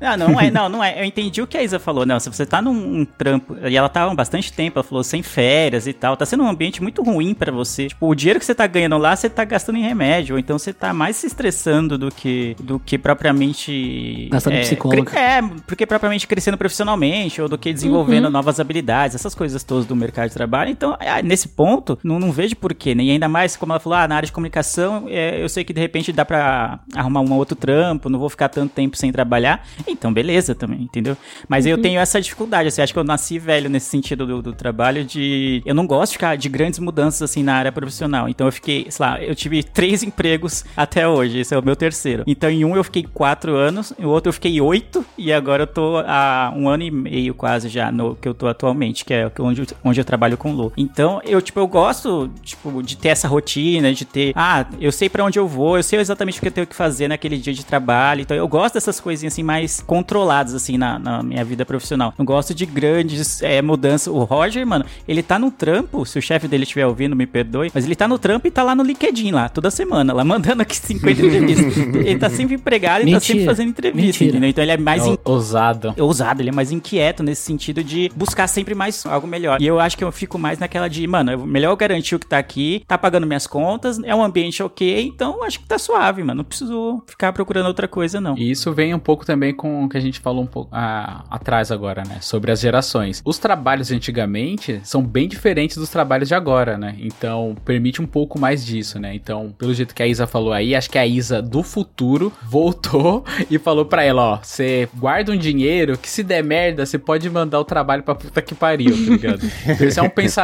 Não, não é, não, não é. Eu entendi o que a Isa falou. Não, se você tá num um trampo, e ela tá há bastante tempo, ela falou sem férias e tal, tá sendo um ambiente muito ruim pra você. Tipo, o dinheiro que você tá ganhando lá, você tá gastando em remédio, ou então você tá mais se estressando do que, do que propriamente... Gastando é, psicólogo. É, porque propriamente crescendo profissionalmente, ou do que desenvolvendo Uhum. novas habilidades, essas coisas todas do mercado de trabalho. Então, ah, nesse ponto, não, não vejo porquê, né? E ainda mais, como ela falou, ah, na área de comunicação, é, eu sei que de repente dá pra arrumar um outro trampo, não vou ficar tanto tempo sem trabalhar. Então, beleza também, entendeu? Mas eu tenho essa dificuldade, assim, acho que eu nasci velho nesse sentido do, do trabalho de... Eu não gosto de ficar de grandes mudanças, assim, na área profissional. Então, eu fiquei, sei lá, eu tive três empregos até hoje. Esse é o meu terceiro. Então, em um eu fiquei quatro anos, em outro eu fiquei oito, e agora eu tô há um ano e meio quase já no que eu tô atualmente, que é onde, onde eu trabalho com Então, eu, tipo, eu gosto, tipo, de ter essa rotina, de ter, ah, eu sei para onde eu vou, eu sei exatamente o que eu tenho que fazer naquele dia de trabalho. Então, eu gosto dessas coisinhas assim mais controladas, assim, na, na minha vida profissional. Não gosto de grandes é, mudanças. O Roger, mano, ele tá no trampo, se o chefe dele estiver ouvindo, me perdoe, mas ele tá no trampo e tá lá no LinkedIn lá, toda semana, lá mandando aqui 50 entrevistas. ele tá sempre empregado e tá sempre fazendo entrevista, Mentira. entendeu? Então ele é mais in- Ousado. ousado, ele é mais inquieto nesse sentido de buscar sempre mais algo melhor. E eu acho que eu fico mais naquela de, mano, é melhor eu garantir o que tá aqui, tá pagando minhas contas, é um ambiente ok, então acho que tá suave, mano. Não preciso ficar procurando outra coisa, não. E isso vem um pouco também com o que a gente falou um pouco ah, atrás agora, né? Sobre as gerações. Os trabalhos de antigamente são bem diferentes dos trabalhos de agora, né? Então, permite um pouco mais disso, né? Então, pelo jeito que a Isa falou aí, acho que a Isa do futuro voltou e falou pra ela, ó, você guarda um dinheiro que se der merda, você pode mandar o trabalho pra puta que pariu, tá ligado? Esse é um pensamento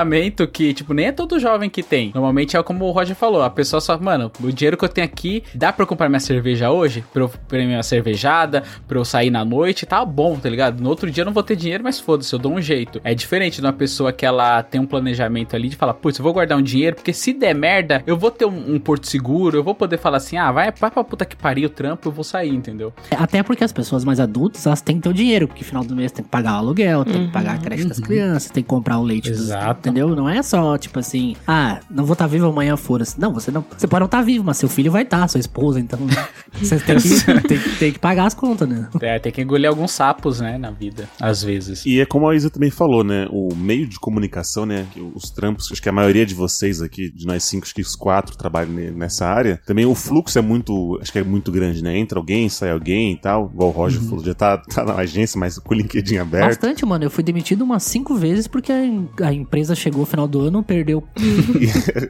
que, tipo, nem é todo jovem que tem. Normalmente é como o Roger falou, a pessoa só, mano, o dinheiro que eu tenho aqui, dá pra eu comprar minha cerveja hoje? Pra eu pra minha cervejada, pra eu sair na noite, tá bom, tá ligado? No outro dia eu não vou ter dinheiro, mas foda-se, eu dou um jeito. É diferente de uma pessoa que ela tem um planejamento ali de falar, putz, eu vou guardar um dinheiro, porque se der merda, eu vou ter um, um porto seguro, eu vou poder falar assim, ah, vai, vai pra puta que pariu o trampo, eu vou sair, entendeu? Até porque as pessoas mais adultas, elas têm que ter o dinheiro, porque final do mês tem que pagar o aluguel, tem que pagar a creche das crianças, tem que comprar o leite dos, Exato. Entendeu? Não é só, tipo assim, ah, não vou estar vivo amanhã, foda-se. Não, você não. Você pode não estar vivo, mas seu filho vai estar, sua esposa, então. você tem que, tem, tem que pagar as contas, né? É, tem que engolir alguns sapos, né, na vida, às vezes. E é como a Isa também falou, né? O meio de comunicação, né? que Os trampos, acho que a maioria de vocês aqui, de nós cinco, acho que os quatro trabalham ne- nessa área. Também o fluxo é muito, acho que é muito grande, né? Entra alguém, sai alguém e tal. Igual o Roger falou, já tá, tá na agência, mas com o LinkedIn aberto. Bastante, mano. Eu fui demitido umas cinco vezes porque a, a empresa chegou no final do ano, perdeu.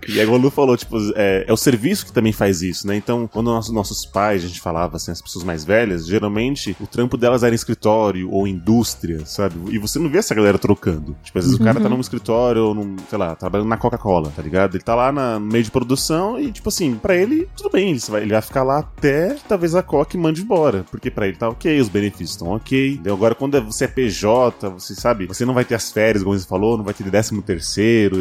E, e aí o Lu falou, tipo, é, é o serviço que também faz isso, né? Então, quando nossos, nossos pais, a gente falava assim, as pessoas mais velhas, geralmente o trampo delas era em escritório ou indústria, sabe? E você não vê essa galera trocando. Tipo, às vezes o cara tá num escritório ou num, sei lá, trabalhando na Coca-Cola, tá ligado? Ele tá lá na- no meio de produção e, tipo assim, pra ele, tudo bem, ele vai, ele vai ficar lá até talvez a Coca mande embora. Porque pra ele tá ok, os benefícios estão ok. Entendeu? Agora, quando você é PJ, você sabe, você não vai ter as férias, como você falou, não vai ter décimo terceiro,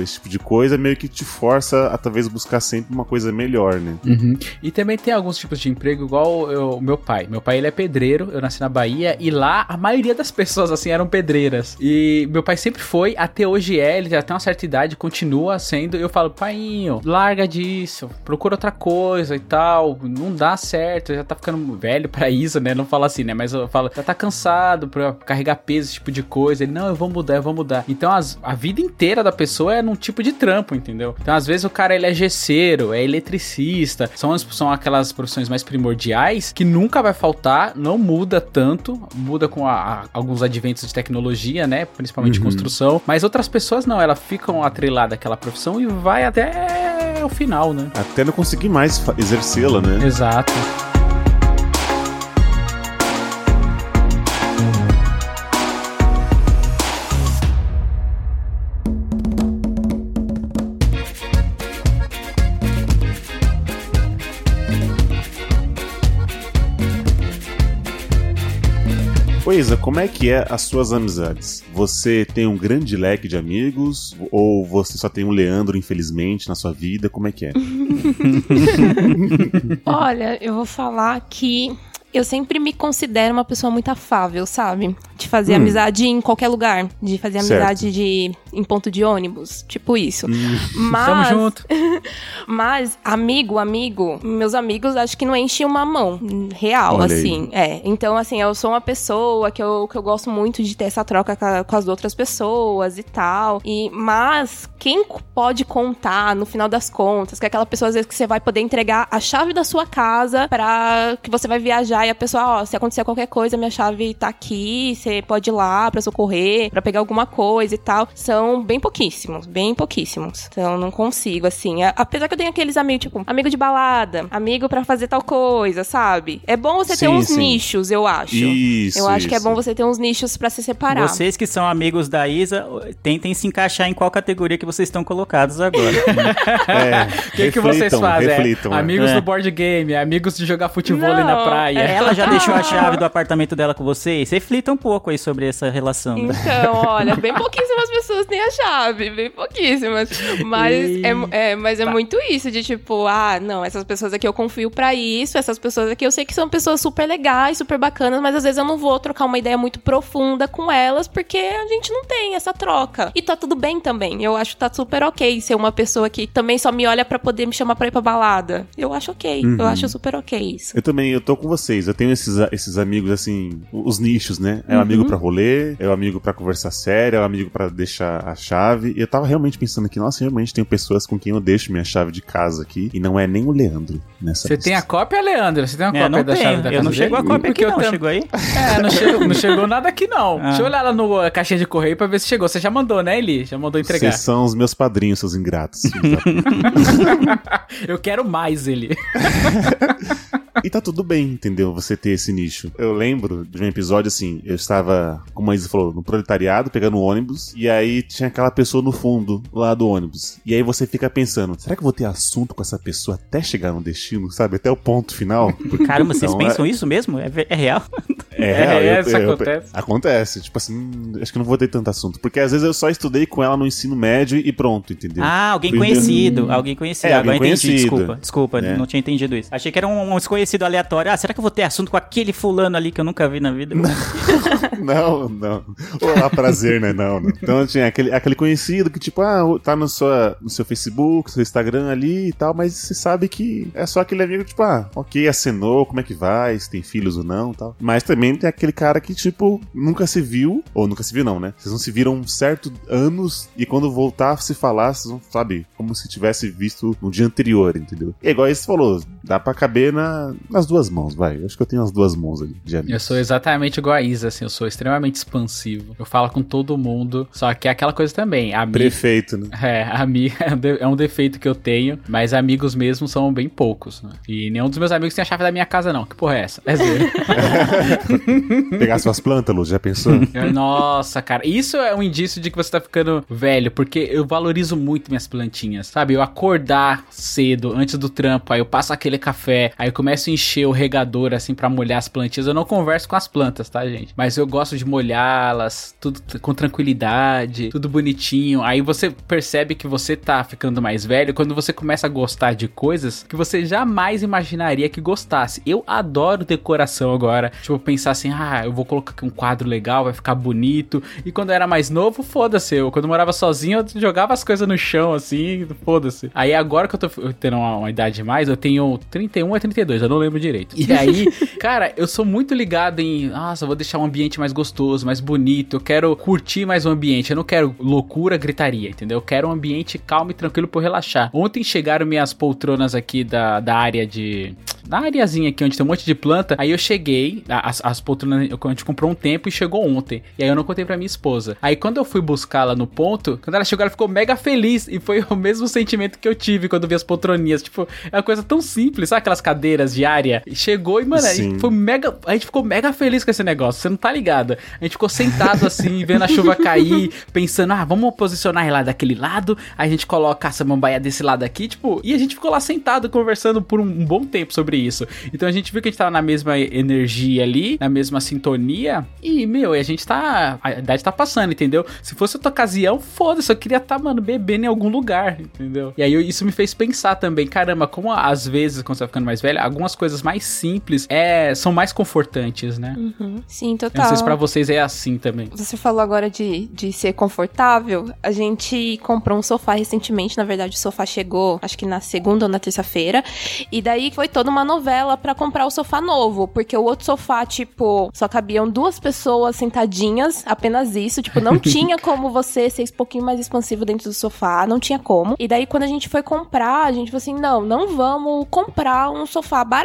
esse tipo de coisa, meio que te força a talvez buscar sempre uma coisa melhor, né? Uhum. E também tem alguns tipos de emprego, igual o meu pai. Meu pai, ele é pedreiro, eu nasci na Bahia, e lá a maioria das pessoas, assim, eram pedreiras. E meu pai sempre foi, até hoje é, ele já tem uma certa idade, continua sendo. Eu falo, painho, larga disso, procura outra coisa e tal, não dá certo, já tá ficando velho pra isso, né? Não fala assim, né? Mas eu falo, já tá cansado pra carregar peso, esse tipo de coisa. Ele, não, eu vou mudar, eu vou mudar. Então as- a vida inteira da pessoa é num tipo de trampo, entendeu? Então às vezes o cara ele é gesseiro, é eletricista, são, as- são aquelas profissões mais primordiais que nunca vai faltar, não muda tanto, muda com a- a- alguns adventos de tecnologia, né? Principalmente construção, mas outras pessoas não, elas ficam atreladas àquela profissão e vai até o final, né? Até não conseguir mais exercê-la, né? Exato. Isa, como é que é as suas amizades? Você tem um grande leque de amigos? Ou você só tem um Leandro, infelizmente, na sua vida? Como é que é? Olha, eu vou falar que eu sempre me considero uma pessoa muito afável, sabe? De fazer Hum. amizade em qualquer lugar. De fazer Certo. amizade de, em ponto de ônibus. Tipo isso. Tamo Mas, junto. mas, amigo, amigo, meus amigos acho que não enchem uma mão real, Olha aí. assim. É. Então, assim, eu sou uma pessoa que eu, que eu gosto muito de ter essa troca com, a- com as outras pessoas e tal. E, mas quem pode contar, no final das contas, que é aquela pessoa, às vezes, que você vai poder entregar a chave da sua casa pra que você vai viajar e a pessoa, ó, se acontecer qualquer coisa, minha chave tá aqui, você pode ir lá pra socorrer, pra pegar alguma coisa e tal. São bem pouquíssimos, bem pouquíssimos. Então não consigo, assim. Apesar que eu tenho aqueles amigos, tipo, amigo de balada, amigo pra fazer tal coisa, sabe? É bom você ter Sim, uns sim. nichos, eu acho. Isso, eu acho que é isso. bom você ter uns nichos pra se separar. Vocês que são amigos da Isa, tentem se encaixar em qual categoria que vocês estão colocados agora. É, O que, que vocês fazem? É, reflitam, é. amigos É. do board game, amigos de jogar futebol Não, na praia. Ela já deixou a chave do apartamento dela com vocês? Reflita um pouco aí sobre essa relação. Então, olha, bem pouquíssimas pessoas têm a chave, bem pouquíssimas. Mas é, é, mas é muito isso, de tipo, ah, não, essas pessoas aqui eu confio pra isso, essas pessoas aqui eu sei que são pessoas super legais, super bacanas, mas às vezes eu não vou trocar uma ideia muito profunda com elas, porque a gente não tem essa troca. E tá tudo bem também. Eu acho que tá super ok ser uma pessoa que também só me olha pra poder me chamar pra ir pra balada. Eu acho ok. Eu acho super ok isso. Eu também, eu tô com vocês. Eu tenho esses, esses amigos, assim, os nichos, né? É o amigo pra rolê, é o amigo pra conversar sério, é o amigo pra deixar a chave. E eu tava realmente pensando aqui, nossa, realmente tem pessoas com quem eu deixo minha chave de casa aqui. E não é nem o Leandro nessa Você tem a cópia, Leandro? Você tem a É, cópia não da tenho. chave da Eu casa não chegou a cópia aqui eu não, tam- chegou aí? É, não chegou, não chegou nada aqui não. Ah. Deixa eu olhar lá no caixinha de correio pra ver se chegou. Você já mandou, né, Eli? Já mandou entregar. Vocês são os meus padrinhos, seus ingratos. Eu quero mais, Eli. E tá tudo bem, entendeu? Você ter esse nicho. Eu lembro de um episódio assim, eu estava, como a Isa falou, no proletariado, pegando o ônibus, e aí tinha aquela pessoa no fundo, lá do ônibus. E aí você fica pensando, será que eu vou ter assunto com essa pessoa até chegar no destino, sabe? Até o ponto final? Caramba, vocês Então, pensam isso mesmo? É, é real? É, É, real, eu- isso eu- acontece. Acontece. Tipo assim, hum, acho que eu não vou ter tanto assunto. Porque às vezes eu só estudei com ela no ensino médio e pronto, entendeu? Ah, alguém Fui- conhecido. Alguém conhecido. É, Agora alguém entendi. conhecido. Desculpa, desculpa, É. não tinha entendido isso. Achei que era um, um desconhecido aleatório. Ah, será que eu vou ter assunto com aquele fulano ali que eu nunca vi na vida? Não, não. Olá, prazer, né? Não, não. Então tinha aquele, aquele conhecido que, tipo, ah, tá no, sua, no seu Facebook, seu Instagram ali e tal, mas você sabe que é só aquele amigo, tipo, ah, ok, acenou, como é que vai, se tem filhos ou não tal. Mas também tem aquele cara que, tipo, nunca se viu, ou nunca se viu, não, né? Vocês não se viram certo anos e quando voltar a se falar, vocês vão, sabe, como se tivesse visto no dia anterior, entendeu? É igual você falou, dá pra caber na, nas duas mãos, vai. Eu acho que eu tenho as duas mãos ali de amigos. Eu sou exatamente igual a Isa, assim, eu sou extremamente expansivo. Eu falo com todo mundo, só que é aquela coisa também. Amigo, Prefeito, né? É, amigo é um é um defeito que eu tenho, mas amigos mesmo são bem poucos, né? E nenhum dos meus amigos tem a chave da minha casa, não. Que porra é essa? É zero. Pegar suas plantas, Lu, já pensou? Nossa, cara, isso é um indício de que você tá ficando velho, porque eu valorizo muito minhas plantinhas, sabe? Eu acordar cedo, antes do trampo, aí eu passo aquele café, aí eu começo a encher o regador, assim, pra molhar as plantinhas. Eu não converso com as plantas, tá, gente? Mas eu gosto de molhá-las, tudo com tranquilidade, tudo bonitinho. Aí você percebe que você tá ficando mais velho quando você começa a gostar de coisas que você jamais imaginaria que gostasse. Eu adoro decoração agora. Tipo, pensar assim, ah, eu vou colocar aqui um quadro legal, vai ficar bonito. E quando eu era mais novo, foda-se. Eu, quando eu morava sozinho, eu jogava as coisas no chão, assim, foda-se. Aí agora que eu tô tendo uma, uma idade mais, eu tenho 31 a 32, eu não lembro direito. E aí, cara, eu sou muito ligado em, nossa, vou deixar um ambiente mais gostoso, mais bonito. Eu quero curtir mais o ambiente. Eu não quero loucura, gritaria, entendeu? Eu quero um ambiente calmo e tranquilo pra eu relaxar. Ontem chegaram minhas poltronas aqui da, da área de. Na areazinha aqui onde tem um monte de planta. Aí eu cheguei, as, as poltronas a gente comprou um tempo e chegou ontem. E aí eu não contei pra minha esposa. Aí quando eu fui buscá-la no ponto, quando ela chegou, ela ficou mega feliz. E foi o mesmo sentimento que eu tive quando vi as poltroninhas. Tipo, é uma coisa tão simples, sabe aquelas cadeiras de E chegou e, mano, aí Sim. foi mega. A gente ficou mega feliz com esse negócio. Você não tá ligado? A gente ficou sentado assim, vendo a chuva cair, pensando, ah, vamos posicionar lá daquele lado. Aí a gente coloca a samambaia desse lado aqui, tipo, e a gente ficou lá sentado conversando por um, um bom tempo sobre isso. Então a gente viu que a gente tava na mesma energia ali, na mesma sintonia. E, meu, a gente tá. A idade tá passando, entendeu? Se fosse outra ocasião, foda-se, eu queria estar, mano, bebendo em algum lugar, entendeu? E aí isso me fez pensar também, caramba, como às vezes, quando você vai ficando mais velho, algumas coisas mais simples é, são mais confortantes, né? Sim, Eu total. não sei se pra vocês é assim também. Você falou agora de, de ser confortável. A gente comprou um sofá recentemente. Na verdade, o sofá chegou, acho que na segunda ou na terça-feira. E daí foi toda uma novela pra comprar o sofá novo, porque o outro sofá, tipo, só cabiam duas pessoas sentadinhas, apenas isso, tipo, não tinha como você ser um pouquinho mais expansivo dentro do sofá, não tinha como. E daí quando a gente foi comprar, a gente falou assim: "Não, não vamos comprar um sofá barato.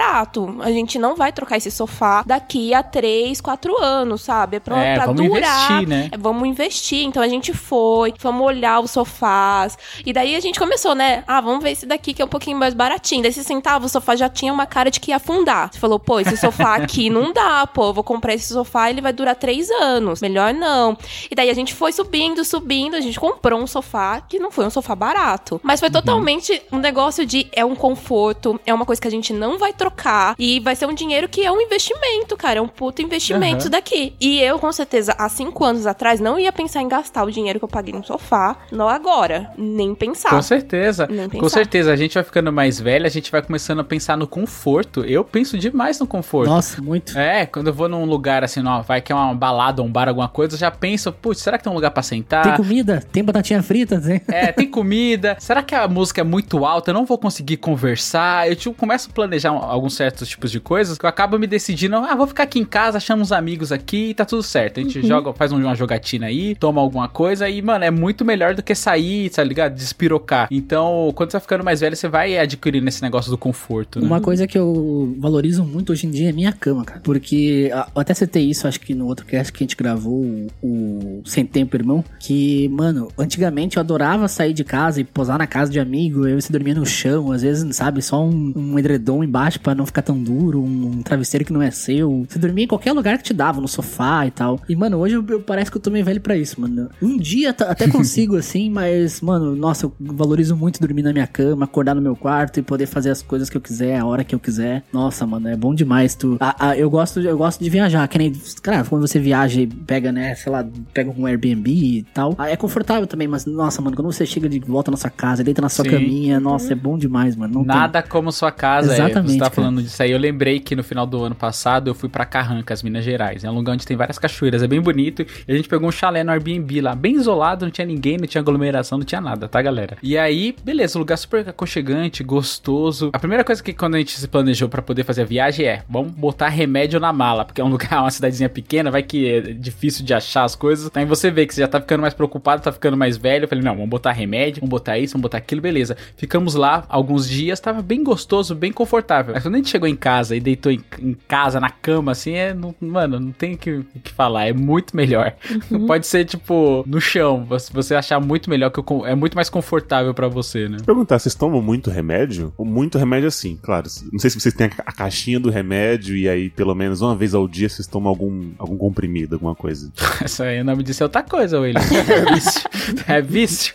A gente não vai trocar esse sofá daqui a 3, 4 anos, sabe? É pra, É, pra vamos durar. investir, né? É, vamos investir. Então a gente foi, fomos olhar os sofás. E daí a gente começou, né? Ah, vamos ver esse daqui que é um pouquinho mais baratinho. Daí você sentava, o sofá já tinha uma cara de que ia afundar. Você falou, pô, esse sofá aqui não dá, pô. Vou comprar esse sofá ele vai durar três anos. Melhor não. E daí a gente foi subindo, subindo. A gente comprou um sofá que não foi um sofá barato. Mas foi totalmente um negócio de é um conforto, é uma coisa que a gente não vai trocar. E vai ser um dinheiro que é um investimento, cara. É um puto investimento Aham. isso daqui. E eu, com certeza, há cinco anos atrás, não ia pensar em gastar o dinheiro que eu paguei no sofá. Não agora. Nem pensar. Com certeza. Nem Com pensar. certeza. A gente vai ficando mais velho, a gente vai começando a pensar no conforto. Eu penso demais no conforto. Nossa, muito. É, quando eu vou num lugar assim, ó, vai que é uma balada, um bar, alguma coisa, eu já penso, putz, será que tem um lugar pra sentar? Tem comida, tem batatinha frita, tem. É, tem comida. Será que a música é muito alta? Eu não vou conseguir conversar. Eu tipo, começo a planejar um- alguns certos tipos de coisas que eu acabo me decidindo, ah, vou ficar aqui em casa, chamo uns amigos aqui e tá tudo certo. A gente joga, faz um- uma jogatina aí, toma alguma coisa e, mano, é muito melhor do que sair, tá ligado? Despirocar. Então, quando você vai ficando mais velho, você vai adquirindo esse negócio do conforto, né? Uma coisa que eu valorizo muito hoje em dia é minha cama, cara. Porque eu até citei isso, acho que no outro cast que a gente gravou, o, o Sem Tempo Irmão, que, mano, antigamente eu adorava sair de casa e posar na casa de amigo, eu se dormia no chão, às vezes, sabe, só um, um edredom embaixo pra não ficar tão duro, um, travesseiro que não é seu. Você dormia em qualquer lugar que te dava, no sofá e tal. E, mano, hoje eu, eu- parece que eu tô meio velho pra isso, mano. Um dia até consigo, assim, mas, mano, nossa, eu valorizo muito dormir na minha cama, acordar no meu quarto e poder fazer as coisas que eu quiser, a hora que eu quiser. Nossa, mano, é bom demais. Tu, Ah, ah, eu, gosto, eu gosto de viajar, que nem, cara, quando você viaja e pega, né, sei lá, pega um Airbnb e tal, ah, é confortável também, mas, nossa, mano, quando você chega de volta na sua casa, deita na sua Sim. caminha, nossa, é bom demais, mano. Não tem- Nada como sua casa. é. Exatamente, Você tá. Falando disso aí. Eu lembrei que no final do ano passado eu fui pra Carrancas, Minas Gerais. É um lugar onde tem várias cachoeiras. É bem bonito. E a gente pegou um chalé no Airbnb lá, bem isolado, não tinha ninguém, não tinha aglomeração, não tinha nada, tá, galera? E aí, beleza, um lugar super aconchegante, gostoso. A primeira coisa que quando a gente se planejou pra poder fazer a viagem é: vamos botar remédio na mala, porque é um lugar, uma cidadezinha pequena, vai que é difícil de achar as coisas. Aí você vê que você já tá ficando mais preocupado, tá ficando mais velho. Eu falei: não, vamos botar remédio, vamos botar isso, vamos botar aquilo, beleza. Ficamos lá alguns dias, tava bem gostoso, bem confortável. Mas quando a gente chegou em casa e deitou em, em casa, na cama, assim, é. não- mano, não tem o que, que falar, é muito melhor. Pode ser, tipo, no chão, você, você achar muito melhor, que é muito mais confortável pra você, né? Perguntar, vocês tomam muito remédio? Muito remédio assim, claro. Não sei se vocês têm a a caixinha do remédio e aí pelo menos uma vez ao dia vocês tomam algum, algum comprimido, alguma coisa. Isso aí, o nome disso é outra coisa, William. É vício. É vício.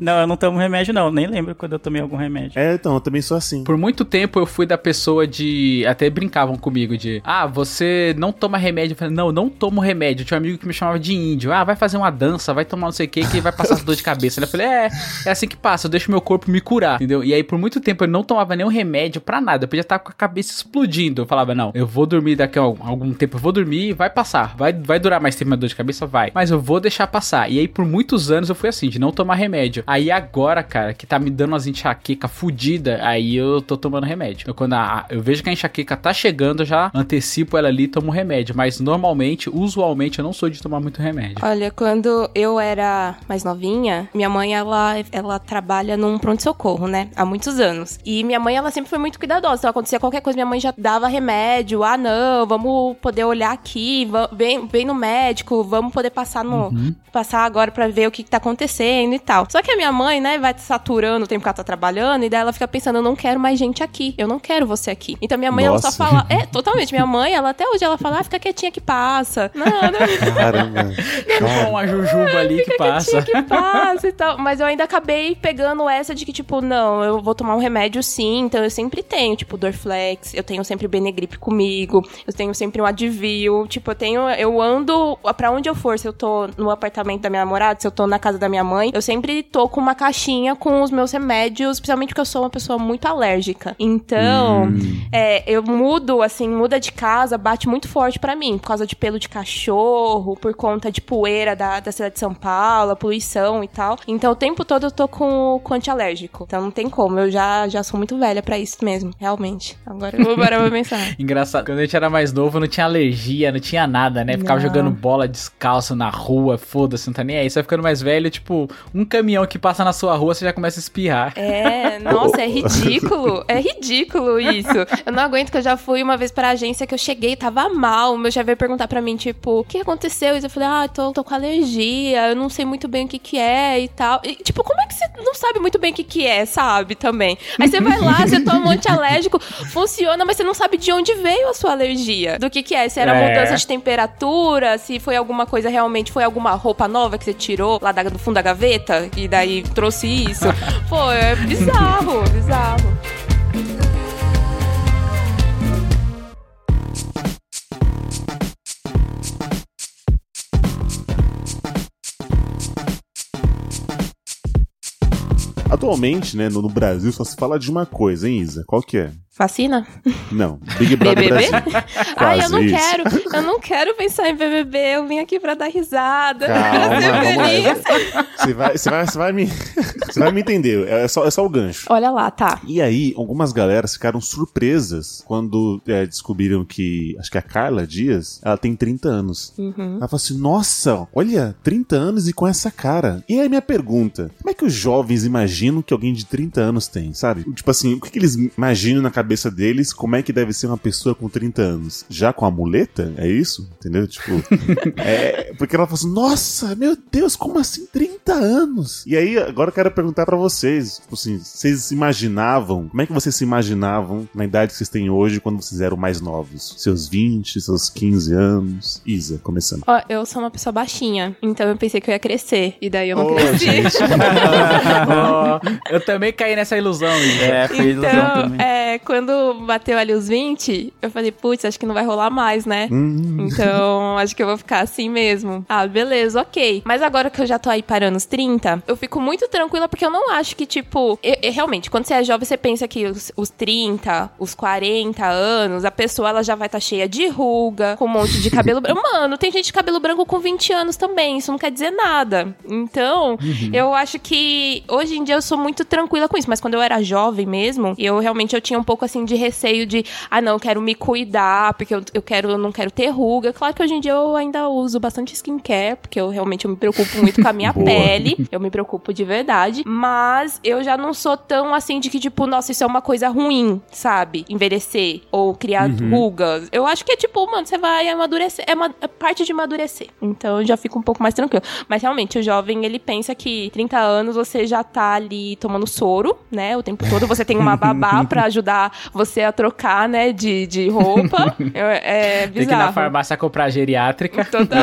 não, eu não tomo remédio, não. Nem lembro quando eu tomei algum remédio. É, então, eu também sou assim. Por muito tempo eu fui da pessoa de. Até brincavam comigo de. Ah, você não toma remédio. Eu falei, não, não tomo remédio. Tinha um amigo que me chamava de índio. Ah, vai fazer uma dança, vai tomar não sei o que, que vai passar dor de cabeça. Eu falei, é, é assim que passa, eu deixo meu corpo me curar, entendeu? E aí por muito tempo eu não tomava nenhum remédio pra nada. Eu podia estar com a cabeça explodindo. Eu falava, não, eu vou dormir daqui a algum tempo, eu vou dormir vai passar. Vai, vai durar mais tempo a dor de cabeça? Vai. Mas eu vou deixar passar. E aí por muitos anos eu fui assim, de não tomar remédio. Aí agora, cara, que tá me dando umas enxaqueca fudida, aí eu tô tomando remédio. Eu, quando a- eu vejo que a enxaqueca tá chegando, eu já antecipo ela ali e tomo remédio. Mas normalmente, usualmente, eu não sou de tomar muito remédio. Olha, quando eu era mais novinha, minha mãe, ela, ela trabalha num pronto-socorro, né? Há muitos anos. E minha mãe, ela sempre foi muito cuidadosa. Então, acontecia qualquer coisa, minha mãe já dava remédio. Ah, não, vamos poder olhar aqui, vem, vem no médico, vamos poder passar no... Passar agora pra ver o que, que tá acontecendo e tal. Só que a minha mãe, né, vai saturando o tempo que ela tá trabalhando, e daí ela fica pensando, eu não quero mais gente aqui. Eu não quero você aqui. Então minha mãe, ela só Nossa. fala... É, totalmente. Minha mãe, ela até hoje, ela fala, ah, fica quietinha que passa. Não, não, Caramba. Com uma jujuba ali que passa. que passa e tal. Mas eu ainda acabei pegando essa de que, tipo, não, eu vou tomar um remédio sim. Então eu sempre tenho, tipo, Dorflex. Eu tenho sempre Benegripe comigo. Eu tenho sempre um Advil. Tipo, eu tenho. Eu ando pra onde eu for. Se eu tô no apartamento da minha namorada, se eu tô na casa da minha mãe, eu sempre tô com uma caixinha com os meus remédios. Principalmente porque eu sou uma pessoa muito alérgica. Então, é, eu mudo, assim, muda de casa, bate muito forte pra mim. Por causa de pelo de cachorro, por conta de poeira da, da cidade de São Paulo, poluição e tal. Então, o tempo todo eu tô com, com antialérgico. Então, não tem como. Eu já, já sou muito velha pra pra isso mesmo, realmente. Agora eu vou parar pra pensar. Engraçado, quando a gente era mais novo, não tinha alergia, não tinha nada, né? Ficava Não. jogando bola descalço na rua, foda-se, não tá nem aí. Você vai ficando mais velho, tipo, um caminhão que passa na sua rua, você já começa a espirrar. É, nossa, é ridículo. É ridículo isso. Eu não aguento que eu já fui uma vez pra agência que eu cheguei e tava mal. O meu chefe veio perguntar pra mim, tipo, o que aconteceu? E eu falei, ah, tô, tô com alergia, eu não sei muito bem o que que é e tal. E, tipo, como é que você não sabe muito bem o que que é, sabe? Também. Aí você vai lá, você toma um antialérgico, funciona, mas você não sabe de onde veio a sua alergia. Do que que é? Se era É. mudança de temperatura, se foi alguma coisa realmente, foi alguma roupa nova que você tirou lá da- do fundo da gaveta e daí trouxe isso. Pô, é bizarro, bizarro. Atualmente, né, no, Brasil só se fala de uma coisa, hein, Isa? Qual que é? Vacina? Não, Big Brother BBB? Ai, eu não isso. quero, eu não quero pensar em BBB, eu vim aqui pra dar risada, Calma, pra ser feliz. Você vai, você vai, você vai me, você vai me entender. É só, é só o gancho. Olha lá, tá. E aí, algumas galeras ficaram surpresas quando é, descobriram que, acho que a Carla Dias, ela tem 30 anos. Uhum. Ela falou assim, nossa, olha, 30 anos e com essa cara. E aí minha pergunta, como é que os jovens imaginam que alguém de 30 anos tem, sabe? Tipo assim, o que, que eles imaginam na cabeça deles, como é que deve ser uma pessoa com 30 anos? Já com a muleta? É isso? Entendeu? Tipo, é, porque ela falou assim, nossa, meu Deus, como assim 30 anos? E aí, agora eu quero perguntar pra vocês, tipo assim, vocês se imaginavam, como é que vocês se imaginavam na idade que vocês têm hoje quando vocês eram mais novos? Seus 20, seus 15 anos? Isa, começando. Ó, eu sou uma pessoa baixinha, então eu pensei que eu ia crescer, e daí eu não Ô, cresci. Ó, eu também caí nessa ilusão, Isa. É, foi ilusão Então, também. é, quando bateu ali os 20, eu falei, putz, acho que não vai rolar mais, né? Hum, Então, acho que eu vou ficar assim mesmo. Ah, beleza, ok. Mas agora que eu já tô aí parando os 30, eu fico muito tranquila porque eu não acho que, tipo, eu- eu- realmente, quando você é jovem, você pensa que os, os 30, os 40 anos, a pessoa ela já vai estar cheia de ruga, com um monte de cabelo branco. Mano, tem gente de cabelo branco com 20 anos também, isso não quer dizer nada. Então, eu acho que hoje em dia eu sou muito tranquila com isso, mas quando eu era jovem mesmo, eu realmente eu tinha um pouco assim de receio de, ah, não, eu quero me cuidar, porque eu, eu quero, eu não quero ter ruga. Claro que hoje em dia eu ainda uso bastante skincare, porque eu realmente eu me preocupo muito com a minha pele. Eu me preocupo de verdade, mas eu já não sou tão assim de que tipo, nossa, isso é uma coisa ruim, sabe? Envelhecer ou criar rugas. Eu acho que é tipo, mano, você vai amadurecer, é, uma, é parte de amadurecer. Então eu já fico um pouco mais tranquilo. Mas realmente, o jovem, ele pensa que 30 anos você já tá ali tomando soro, né? O tempo todo. Você tem uma babá pra ajudar você a trocar, né? De, de roupa. É, é Tem que ir na bizarro. farmácia comprar geriátrica. Total.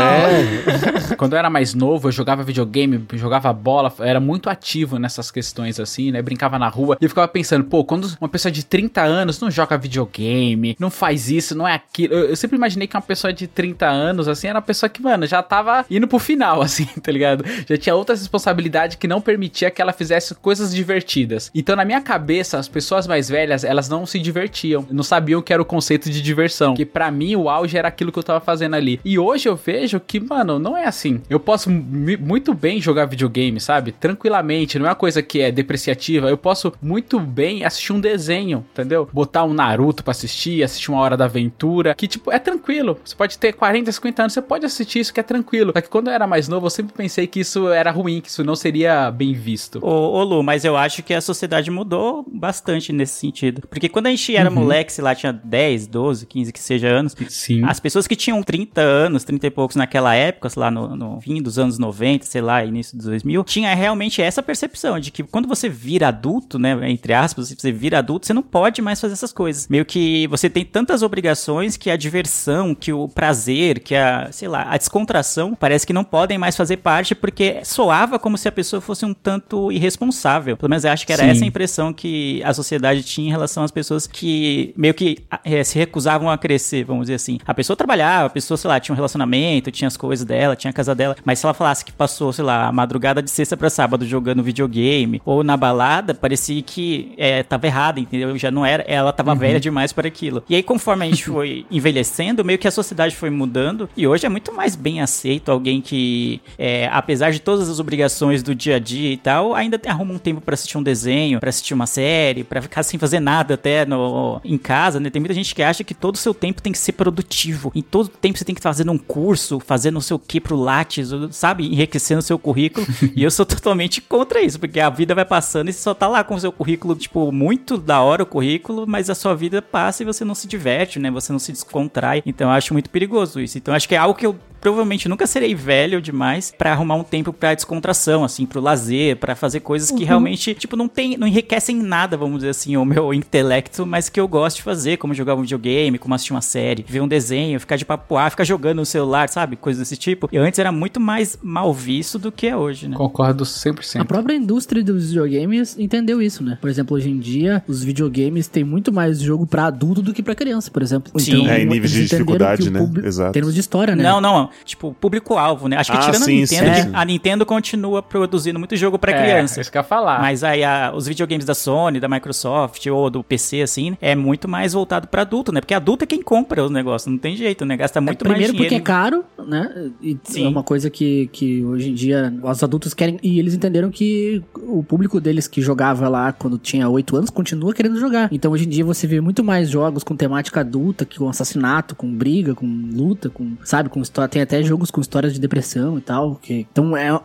Quando eu era mais novo, eu jogava videogame, jogava bola, era muito ativo nessas questões assim, né? Brincava na rua. E eu ficava pensando, pô, quando uma pessoa de 30 anos não joga videogame, não faz isso, não é aquilo. Eu, eu sempre imaginei que uma pessoa de 30 anos, assim, era uma pessoa que, mano, já tava indo pro final, assim, tá ligado? Já tinha outras responsabilidades que não permitia que ela fizesse coisas divertidas. Então, na minha cabeça, as pessoas mais velhas, elas não se divertiam, não sabiam que era o conceito de diversão. Que pra mim, o auge era aquilo que eu tava fazendo ali. E hoje eu vejo que, mano, não é assim. Eu posso muito bem jogar videogame, sabe? Tranquilamente, não é uma coisa que é depreciativa. Eu posso muito bem assistir um desenho, entendeu? Botar um Naruto pra assistir, assistir uma hora da aventura, que tipo, é tranquilo. Você pode ter 40, 50 anos, você pode assistir isso que é tranquilo. Só que quando eu era mais novo, eu sempre pensei que isso era ruim, que isso não seria bem visto. Ô, ô, Lu, mas eu acho que a sociedade mudou bastante nesse sentido. Porque quando a gente era moleque, sei lá, tinha 10, 12, 15, que seja anos, Sim. as pessoas que tinham 30 anos, 30 e poucos naquela época, sei lá, no, no fim dos anos 90, sei lá, início dos 2000, tinha realmente essa percepção de que quando você vira adulto, né, entre aspas, você vira adulto, você não pode mais fazer essas coisas. Meio que você tem tantas obrigações que a diversão, que o prazer, que a, sei lá, a descontração, parece que não podem mais fazer parte porque soava como se a pessoa fosse um tanto irresponsável. Pelo menos eu acho que era Sim. essa a impressão que a sociedade tinha em relação às pessoas que meio que eh, se recusavam a crescer, vamos dizer assim. A pessoa trabalhava, a pessoa, sei lá, tinha um relacionamento, tinha as coisas dela, tinha a casa dela, mas se ela falasse que passou, sei lá, a madrugada de sexta pra sábado jogando videogame ou na balada, parecia que eh, tava errada, entendeu? Já não era, ela tava velha demais para aquilo. E aí, conforme a gente foi envelhecendo, meio que a sociedade foi mudando e hoje é muito mais bem aceito alguém que, eh, apesar de todas as obrigações do dia a dia e tal, ainda arruma um tempo pra assistir um desenho, pra assistir uma série, pra ficar sem fazer nada até no, em casa, né? Tem muita gente que acha que todo o seu tempo tem que ser produtivo. Em todo tempo você tem que fazendo um curso, fazendo não sei o que pro Lattes, sabe? Enriquecendo o seu currículo. e eu sou totalmente contra isso, porque a vida vai passando e você só tá lá com o seu currículo, tipo, muito da hora o currículo, mas a sua vida passa e você não se diverte, né? Você não se descontrai. Então eu acho muito perigoso isso. Então acho que é algo que eu provavelmente nunca serei velho demais pra arrumar um tempo pra descontração, assim, pro lazer, pra fazer coisas que realmente, tipo, não tem, não enriquecem em nada, vamos dizer assim, o meu intelecto, mas que eu gosto de fazer, como jogar um videogame, como assistir uma série, ver um desenho, ficar de papoar, ficar jogando no celular, sabe? Coisas desse tipo. E antes era muito mais mal visto do que é hoje, né? Concordo A 100%. própria indústria dos videogames entendeu isso, né? Por exemplo, hoje em dia, os videogames têm muito mais jogo pra adulto do que pra criança, por exemplo. Sim. É, em níveis de dificuldade, né? publi- Exato. Termos de história, né? Não, não, tipo, público-alvo, né? Acho que Ah, tirando sim, a Nintendo, sim, sim. a Nintendo continua produzindo muito jogo pra É, criança. isso que eu ia falar. Mas aí a- os videogames da Sony, da Microsoft ou do PC, assim, é muito mais voltado pra adulto, né? Porque adulto é quem compra os negócios, não tem jeito, né? Gasta muito mais Primeiro dinheiro. porque é caro, né? E Sim. é uma coisa que, que hoje em dia os adultos querem. E eles entenderam que o público deles que jogava lá quando tinha 8 anos continua querendo jogar. Então hoje em dia você vê muito mais jogos com temática adulta, que com assassinato, com briga, com luta, com. Sabe, com história. Tem até jogos com histórias de depressão e tal. Que, então é.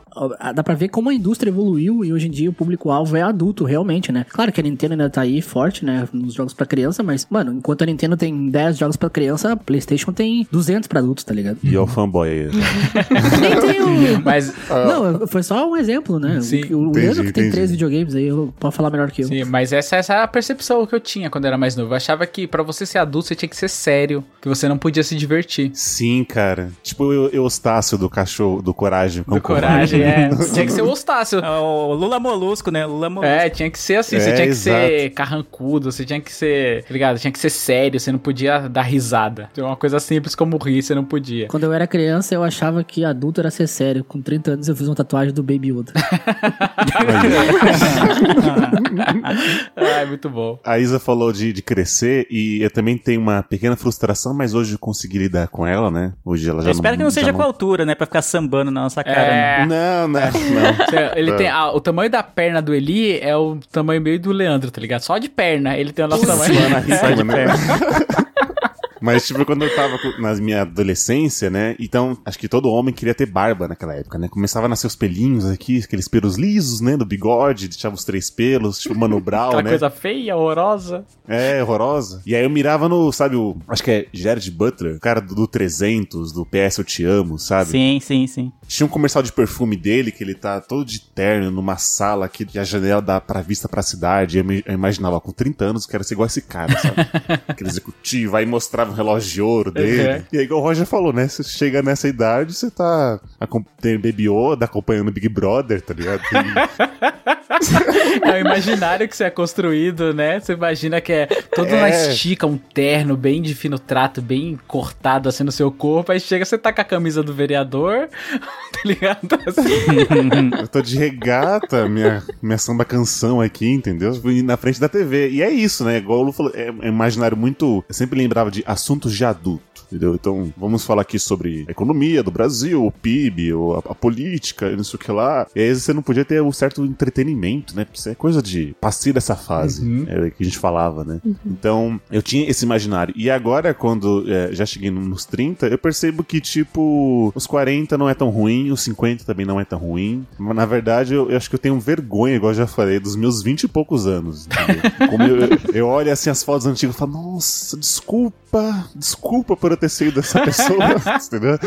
Dá pra ver como a indústria evoluiu e hoje em dia o público-alvo é adulto, realmente, né? Claro que a Nintendo ainda tá aí forte, né? Nos jogos pra criança, mas, mano, enquanto a Nintendo tem 10 jogos pra criança, a PlayStation tem 200 pra adultos, tá ligado? E é o fanboy aí. Nem tem o. Mas, Não, foi só um exemplo, né? Sim. o o Entendi, Leandro que tem entendi. três videogames aí, eu posso falar melhor que eu. sim, mas essa, essa é a percepção que eu tinha quando eu era mais novo. Eu achava que pra você ser adulto você tinha que ser sério, que você não podia se divertir. Sim, cara. Tipo o Eustácio do cachorro, do Coragem. Do coragem, é. Tinha que ser o Eustácio. É O Lula Molusco, né? Lula Molusco. É, tinha que ser assim, você É, tinha que exato. ser carrancudo, você tinha que ser, tá ligado? Tinha que ser sério, você não podia dar risada. Então, uma coisa simples como rir, você não podia. Quando eu era criança, eu achava que adulto era ser sério. Com 30 anos, eu fiz uma tatuagem do Baby Yoda. Ai, muito bom. A Isa falou de, de crescer e eu também tenho uma pequena frustração, mas hoje eu consegui lidar com ela, né? Hoje ela já Eu que não seja com a altura, né? Pra ficar sambando na nossa cara. É. né? Não, não, não. Ele tem a- o tamanho da perna do Eli é o tamanho meio do Leandro, tá ligado? Só de perna ele tem o nosso tamanho. Só de perna. Mas, tipo, quando eu tava na minha adolescência, né? Então, acho que todo homem queria ter barba naquela época, né? Começava a nascer os pelinhos aqui, aqueles pelos lisos, né? Do bigode, deixava os três pelos, tipo Mano Brown, Aquela né? coisa feia, horrorosa. É, horrorosa. E aí eu mirava no, sabe, o. Acho que é Jared Butler, o cara do, do 300, do PS Eu Te Amo, sabe? Sim, sim, sim. Tinha um comercial de perfume dele que ele tá todo de terno numa sala que a janela dá pra vista pra cidade. E eu, me- eu imaginava, com 30 anos, eu quero ser igual esse cara, sabe? Aquele executivo. Aí mostrava um relógio de ouro dele. Uhum. E aí, igual o Roger falou, né? Você chega nessa idade, você tá. Tem Baby Yoda acompanhando Big Brother, tá ligado? Tem- É o imaginário que você é construído, né? Você imagina que é todo na É. estica, um terno bem de fino trato, bem cortado assim no seu corpo. Aí chega, você tá com a camisa do vereador, tá ligado? Assim. Eu tô de regata, minha, minha samba canção aqui, entendeu? Na frente da TV. E é isso, né? Igual o Lu falou, é é um imaginário muito. Eu sempre lembrava de assuntos de adulto. Entendeu? Então, vamos falar aqui sobre a economia do Brasil, o PIB, a, a política, não sei o que lá. E aí você não podia ter um certo entretenimento, né? Porque isso é coisa de passei dessa fase, é, que a gente falava, né? Então, eu tinha esse imaginário. E agora, quando é, já cheguei nos 30, eu percebo que, tipo, os 40 não é tão ruim, os 50 também não é tão ruim. Mas, na verdade, eu, eu acho que eu tenho vergonha, igual eu já falei, dos meus 20 e poucos anos. Como eu, eu olho assim as fotos antigas e falo, nossa, desculpa, desculpa por eu ter sido essa pessoa, entendeu?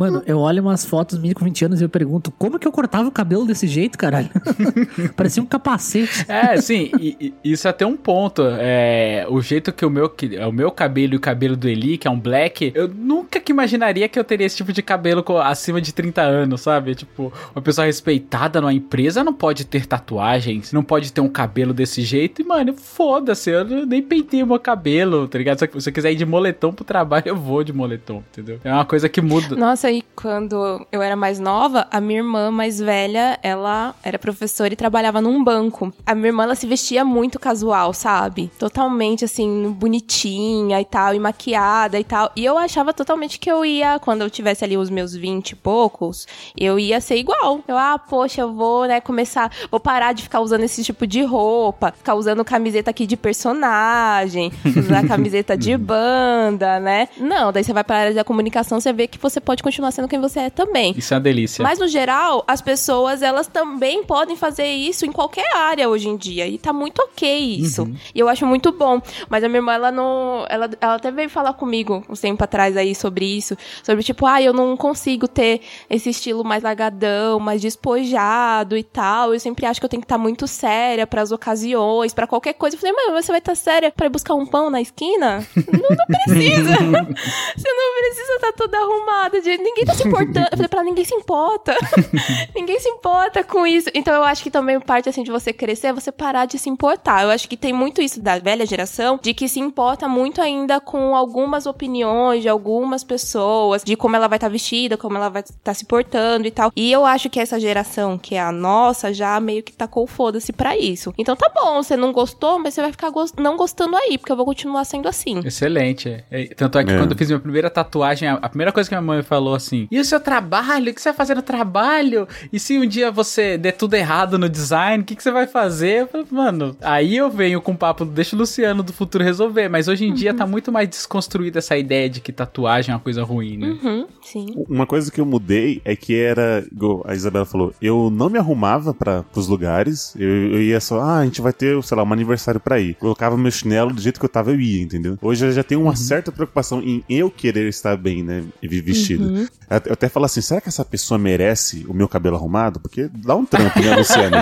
Mano, eu olho umas fotos minhas com 20 anos e eu pergunto, como que eu cortava o cabelo desse jeito, caralho? Parecia um capacete. É, sim, e, e isso é até um ponto. É, o jeito que o meu, que, o meu cabelo e o cabelo do Eli, que é um black, eu nunca que imaginaria que eu teria esse tipo de cabelo co- acima de 30 anos, sabe? Tipo, uma pessoa respeitada numa empresa não pode ter tatuagens, não pode ter um cabelo desse jeito. E, mano, foda-se, eu nem pentei o meu cabelo, tá ligado? Se eu quiser ir de moletom pro trabalho, eu vou de moletom, entendeu? É uma coisa que muda. Nossa, e quando eu era mais nova, a minha irmã mais velha, ela era professora e trabalhava num banco. A minha irmã, ela se vestia muito casual, sabe? Totalmente, assim, bonitinha e tal, e maquiada e tal. E eu achava totalmente que eu ia, quando eu tivesse ali os meus 20 e poucos, eu ia ser igual. Eu, ah, poxa, eu vou, né, começar, vou parar de ficar usando esse tipo de roupa, ficar usando camiseta aqui de personagem, usar camiseta de banda, né? Não, daí você vai pra área da comunicação, você vê que você pode continuar sendo quem você é também. Isso é uma delícia. Mas no geral, as pessoas elas também podem fazer isso em qualquer área hoje em dia e tá muito ok isso. E eu acho muito bom. Mas a minha irmã ela não, ela, ela até veio falar comigo um tempo atrás aí sobre isso, sobre tipo, ah, eu não consigo ter esse estilo mais largadão, mais despojado e tal. Eu sempre acho que eu tenho que estar muito séria para as ocasiões, para qualquer coisa. Eu falei, mas você vai estar séria para ir buscar um pão na esquina? não, não precisa. você não precisa estar toda arrumada. De... Ninguém tá se importando. Eu falei pra ela, ninguém se importa. ninguém se importa com isso. Então eu acho que também parte assim de você crescer é você parar de se importar. Eu acho que tem muito isso da velha geração, de que se importa muito ainda com algumas opiniões de algumas pessoas, de como ela vai estar vestida, como ela vai estar se portando e tal. E eu acho que essa geração, que é a nossa, já meio que tacou foda-se pra isso. Então tá bom, você não gostou, mas você vai ficar não gostando aí, porque eu vou continuar sendo assim. Excelente. Tanto é que É. quando eu fiz minha primeira tatuagem, a, a primeira coisa que minha mãe falou assim: E o seu trabalho? O que você vai fazer no trabalho? E se um dia você der tudo errado no design, o que, que você vai fazer? Eu falei, mano, aí eu venho com o papo, deixa o Luciano do futuro resolver. Mas hoje em dia tá muito mais desconstruída essa ideia de que tatuagem é uma coisa ruim, né? Uhum, sim. Uma coisa que eu mudei é que era, a Isabela falou, eu não me arrumava para os lugares, eu, eu ia só, ah, a gente vai ter, sei lá, um aniversário pra ir. Colocava meu chinelo do jeito que eu tava, eu ia, entendeu? Hoje eu já tenho uma certa preocupação em eu querer estar bem, né, e vestido. Uhum. Eu eu até falo assim, será que essa pessoa merece o meu cabelo arrumado? Porque dá um trampo, né, Luciano?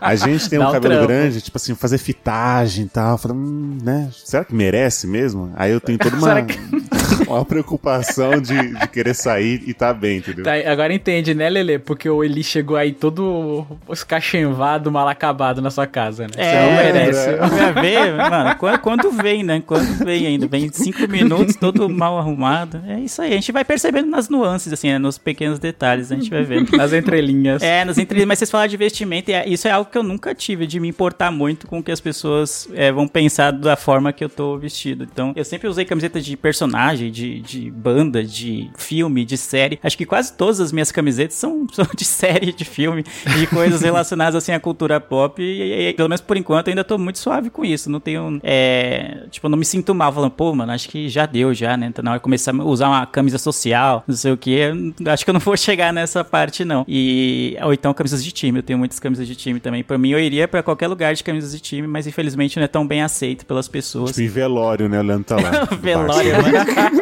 A gente tem Dá um cabelo trampo. grande, tipo assim, fazer fitagem e tal. Falo, hum, né, será que merece mesmo? Aí eu tenho toda uma, Será que- uma preocupação de, de querer sair e tá bem, entendeu? Tá, agora entende, né, Lele? Porque o Eli chegou aí todo escachemvado, mal acabado na sua casa, né? Você não merece. né? Ver, mano, quando, quando vem, né? Quando vem ainda. Vem cinco minutos, todo mal arrumado. É isso aí. A gente vai percebendo nas nuances, assim, né, nos pequenos detalhes, a gente vai vendo. Nas entrelinhas. É, nas entrelinhas, mas vocês falaram de vestimento, e é- isso é algo que eu nunca tive, de me importar muito com o que as pessoas é, vão pensar da forma que eu tô vestido. Então, eu sempre usei camiseta de personagem, de, de banda, de filme, de série. Acho que quase todas as minhas camisetas são, são de série, de filme, de coisas relacionadas, assim, à cultura pop. E, e- pelo menos por enquanto, eu ainda tô muito suave com isso. Não tenho, é, tipo, eu não me sinto mal falando, pô, mano, acho que já deu já, né? Então, na hora de começar a usar uma camisa social, não sei o que, acho que eu não vou chegar nessa parte, não. E, ou então camisas de time, eu tenho muitas camisas de time também. Pra mim, eu iria pra qualquer lugar de camisas de time, mas infelizmente não é tão bem aceito pelas pessoas. Tipo, em velório, né? O Leandro tá lá. Velório, mano.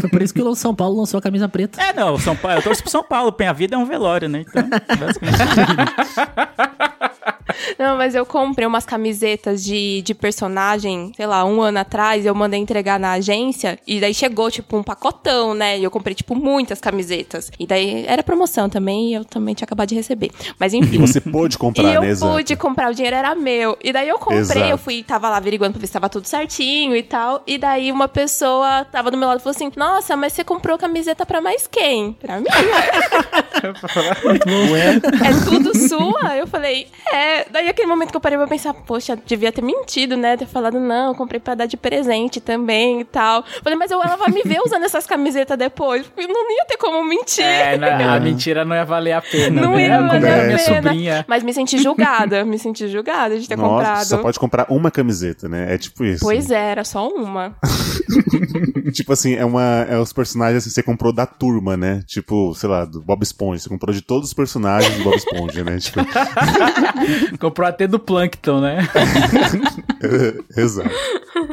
Foi por isso que o São Paulo lançou a camisa preta. É, não, São Paulo, eu torço pro São Paulo, a vida é um velório, né? Então, basicamente. Não, mas eu comprei umas camisetas de, de personagem, sei lá, um ano atrás, eu mandei entregar na agência, e daí chegou, tipo, um pacotão, né? E eu comprei, tipo, muitas camisetas. E daí era promoção também, e eu também tinha acabado de receber. Mas E enfim. você pôde comprar, E eu né? Exato. pude comprar, o dinheiro era meu. E daí eu comprei, Exato. eu fui, tava lá averiguando pra ver se tava tudo certinho e tal. E daí uma pessoa tava do meu lado e falou assim: Nossa, mas você comprou camiseta pra mais quem? Pra mim. é tudo sua? Eu falei, é. Daí aquele momento que eu parei pra pensar, poxa, devia ter mentido, né? Ter falado, não, eu comprei pra dar de presente também e tal. Falei, mas eu, ela vai me ver usando essas camisetas depois. Eu não ia ter como mentir. É, na- a mentira não ia valer a pena. Não né? ia valer era a minha pena. sobrinha. Mas me senti julgada, me senti julgada de ter Nossa, comprado. só pode comprar uma camiseta, né? É tipo isso. Pois é, era só uma. Tipo assim, é uma. É os personagens que você comprou da turma, né? Tipo, sei lá, do Bob Esponja. Você comprou de todos os personagens do Bob Esponja, né? Tipo, Comprou até do Plankton, né? exato.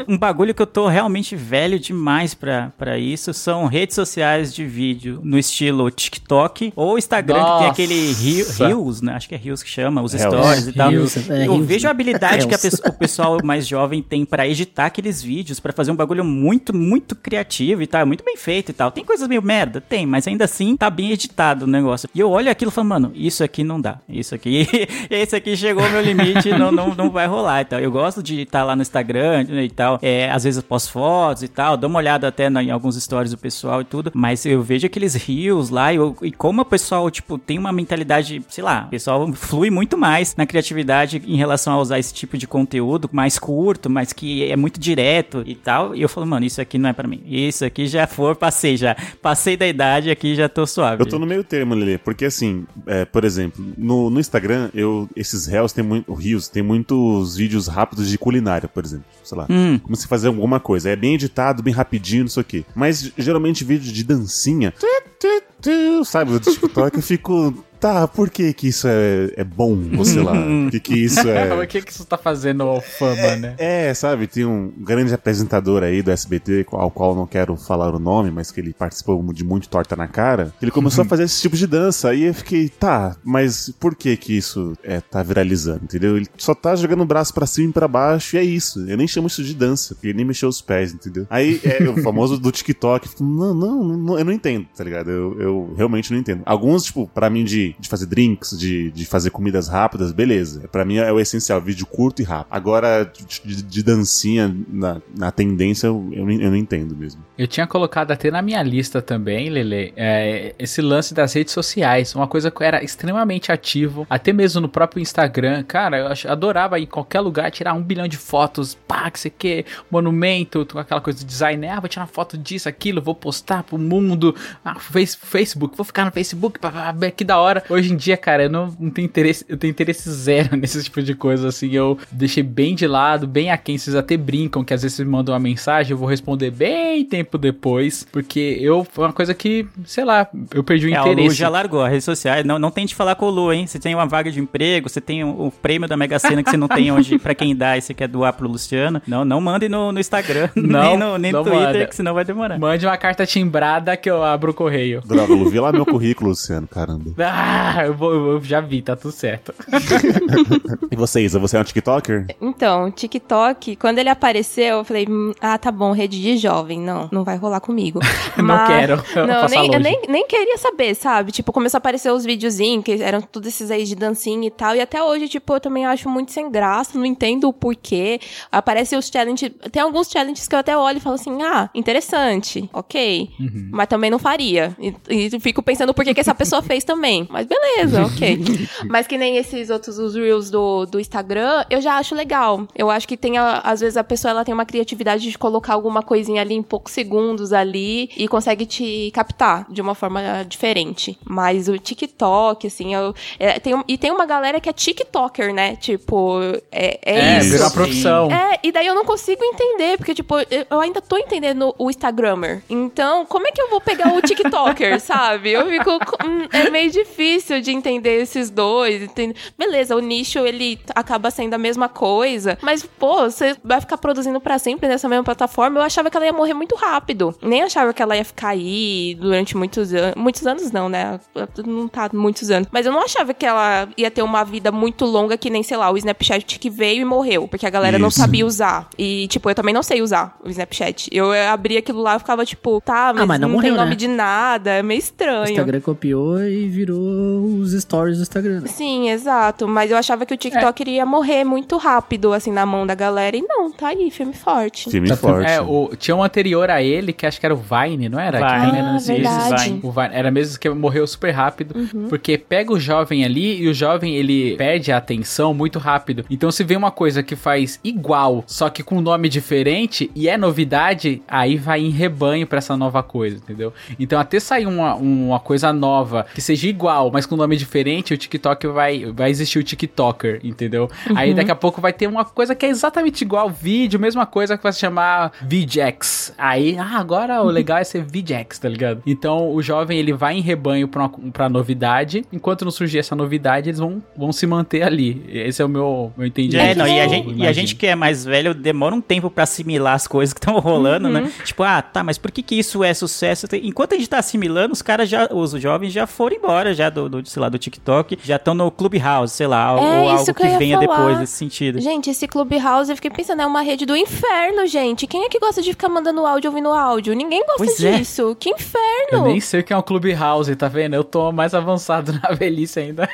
Um bagulho que eu tô realmente velho demais pra, pra isso são redes sociais de vídeo no estilo TikTok ou Instagram, que tem aquele Rio- Nossa. Reels, né? Acho que é Reels que chama, os Reels. stories e tal. Reels, é, eu Reels. vejo a habilidade que a pesso- o pessoal mais jovem tem pra editar aqueles vídeos, pra fazer um bagulho muito, muito criativo e tal, muito bem feito e tal. Tem coisas meio merda? Tem, mas ainda assim tá bem editado o negócio. E eu olho aquilo e falo, mano, isso aqui não dá. Isso aqui, esse aqui chegou ao meu limite, não, não, não vai rolar e tal. Eu gosto de estar lá no Instagram e tal, É, às vezes eu posto fotos e tal, dou uma olhada até em alguns stories do pessoal e tudo. Mas eu vejo aqueles rios lá e, eu- e como o pessoal, tipo, tem uma mentalidade, sei lá, o pessoal flui muito mais na criatividade em relação a usar esse tipo de conteúdo mais curto, mas que é muito direto e tal. E eu falo, mano, isso aqui não é pra mim. Isso aqui já for, passei já. Passei da idade aqui já tô suave. Eu tô no meio termo, Lele, porque assim, é, por exemplo, no, no Instagram, eu, esses réus tem muito. Rios tem muitos vídeos rápidos de culinária, por exemplo. Sei lá. Hum. Como se fazer alguma coisa. É bem editado, bem rapidinho, não sei o quê. Mas geralmente vídeo de dancinha. tu, tu, tu, Sabe, do TikTok, eu fico. Tá, por que que isso é, é bom? Ou sei lá. Por que que isso é. o que, que isso tá fazendo fama, né? É, sabe, tem um grande apresentador aí do SBT, ao qual não quero falar o nome, mas que ele participou de muito torta na cara. Ele começou a fazer esse tipo de dança. Aí eu fiquei, tá, mas por que que isso é, tá viralizando, entendeu? Ele só tá jogando o braço pra cima e pra baixo e é isso. Eu nem chamo isso de dança, porque ele nem mexeu os pés, entendeu? Aí é o famoso do TikTok. Não, não, não, eu não entendo, tá ligado? Eu, eu realmente não entendo. Alguns, tipo, pra mim de, de fazer drinks, de, de fazer comidas rápidas, beleza. Pra mim é o essencial, vídeo curto e rápido. Agora, de, de- dancinha na, na tendência, eu, eu, eu não entendo mesmo. Eu tinha colocado até na minha lista também, Lele, é, esse lance das redes sociais. Uma coisa que era extremamente ativo, até mesmo no próprio Instagram. Cara, eu adorava ir em qualquer lugar tirar um bilhão de fotos, pá, que você quer, monumento, aquela coisa de design. Ah, vou tirar foto disso, aquilo, vou postar pro mundo. Ah, face- Facebook, vou ficar no Facebook, pá, pá, que da hora. Hoje em dia, cara, eu não, não tenho interesse, eu tenho interesse zero nesse tipo de coisa, assim. Eu deixei bem de lado, bem aquém. Vocês até brincam que às vezes vocês me mandam uma mensagem, eu vou responder bem tempo depois, porque eu, foi uma coisa que, sei lá, eu perdi o É, o Lu interesse. já largou as redes sociais. Não, não tente falar com o Lu, hein? Você tem uma vaga de emprego, você tem o, o prêmio da Mega Sena que você não tem hoje pra quem dá e você quer doar pro Luciano. Não, não mande no, no Instagram, Não, nem no, nem no Twitter, manda. que senão vai demorar. Mande uma carta timbrada que eu abro o correio. Droga, Lu, vi lá meu currículo, Luciano, caramba. Ah, eu, vou, eu já vi, tá tudo certo. E você, Isa, você é um TikToker? Então, TikTok, quando ele apareceu, eu falei, hum, ah, tá bom, rede de jovem, não, não vai rolar comigo. Não quero, eu Não, nem, eu nem, nem queria saber, sabe? Tipo, começou a aparecer os videozinhos, que eram todos esses aí de dancinha e tal, e até hoje, tipo, eu também acho muito sem graça, não entendo o porquê. Aparece os challenges, tem alguns challenges que eu até olho e falo assim, ah, interessante, ok, Uhum. mas também não faria. E, e fico pensando por que, que essa pessoa fez também. Mas beleza, ok. mas que nem esses outros, os Reels do, do Instagram, eu já acho legal. Eu acho que tem, a- às vezes, a pessoa ela tem uma criatividade de colocar alguma coisinha ali em poucos segundos ali e consegue te captar de uma forma diferente. Mas o TikTok, assim, eu, é, tem, e tem uma galera que é TikToker, né? Tipo, é, é, É, isso. uma profissão. É, e daí eu não consigo entender, porque, tipo, eu- ainda tô entendendo o Instagrammer. Então, como é que eu vou pegar o TikToker, sabe? Eu fico. hum, É meio difícil de entender esses dois. entende? Beleza, o nicho, ele acaba sendo a mesma coisa. Mas, pô, você vai ficar produzindo pra sempre nessa mesma plataforma. Eu achava que ela ia morrer muito rápido. Nem achava que ela ia ficar aí durante muitos anos. Muitos anos não, né? Não tá muitos anos. Mas eu não achava que ela ia ter uma vida muito longa, que nem, sei lá, o Snapchat que veio e morreu. Porque a galera não Isso. sabia usar. E, tipo, eu também não sei usar o Snapchat. Eu eh, abria aquilo lá e ficava, tipo, tá, mas, mas não não, morreu, tem nome né? de nada. É meio O estranho. Instagram copiou e virou os stories do Instagram. né? Sim, exato. Mas eu achava que o TikTok iria morrer muito rápido, assim, na mão da galera. E não, tá aí, filme forte. Filme Tá- forte. É, o, tinha um anterior a ele, que acho que era o Vine, não era? Vine. Ah, verdade. Vine. O Vine, era mesmo que morreu super rápido, Uhum. porque pega o jovem ali e o jovem ele perde a atenção muito rápido. Então se vê uma coisa que faz igual, só que com um nome diferente e é novidade, aí vai em rebanho pra essa nova coisa, entendeu? Então até sair uma, uma coisa nova que seja igual, mas com nome diferente, o TikTok vai vai existir o TikToker, entendeu? Aí daqui a pouco vai ter uma coisa que é exatamente igual vídeo, mesma coisa que vai se chamar VJX. Aí, ah, agora o legal é ser VJX, tá ligado? Então o jovem ele vai em rebanho pra, uma, pra novidade, enquanto não surgir essa novidade, eles vão, vão se manter ali. Esse é o meu, meu entendimento. É, não, e, a gente, e a gente que é mais velho demora um tempo pra assimilar as coisas que estão rolando, né? Tipo, ah, tá, mas por que que isso é sucesso? Enquanto a gente tá assimilando, os caras já, os jovens já foram embora já do, do sei lá, do TikTok, já estão no Clubhouse, sei lá, ou É isso algo que que, eu venha falar. depois nesse sentido. Gente, esse Clubhouse, eu fiquei pensando, é uma rede do inferno, gente. Quem é que gosta de ficar mandando áudio ouvindo áudio? Ninguém gosta Pois é. disso. Que Eu inferno! nem sei o que é um Clubhouse, tá vendo? Eu tô mais avançado na velhice ainda.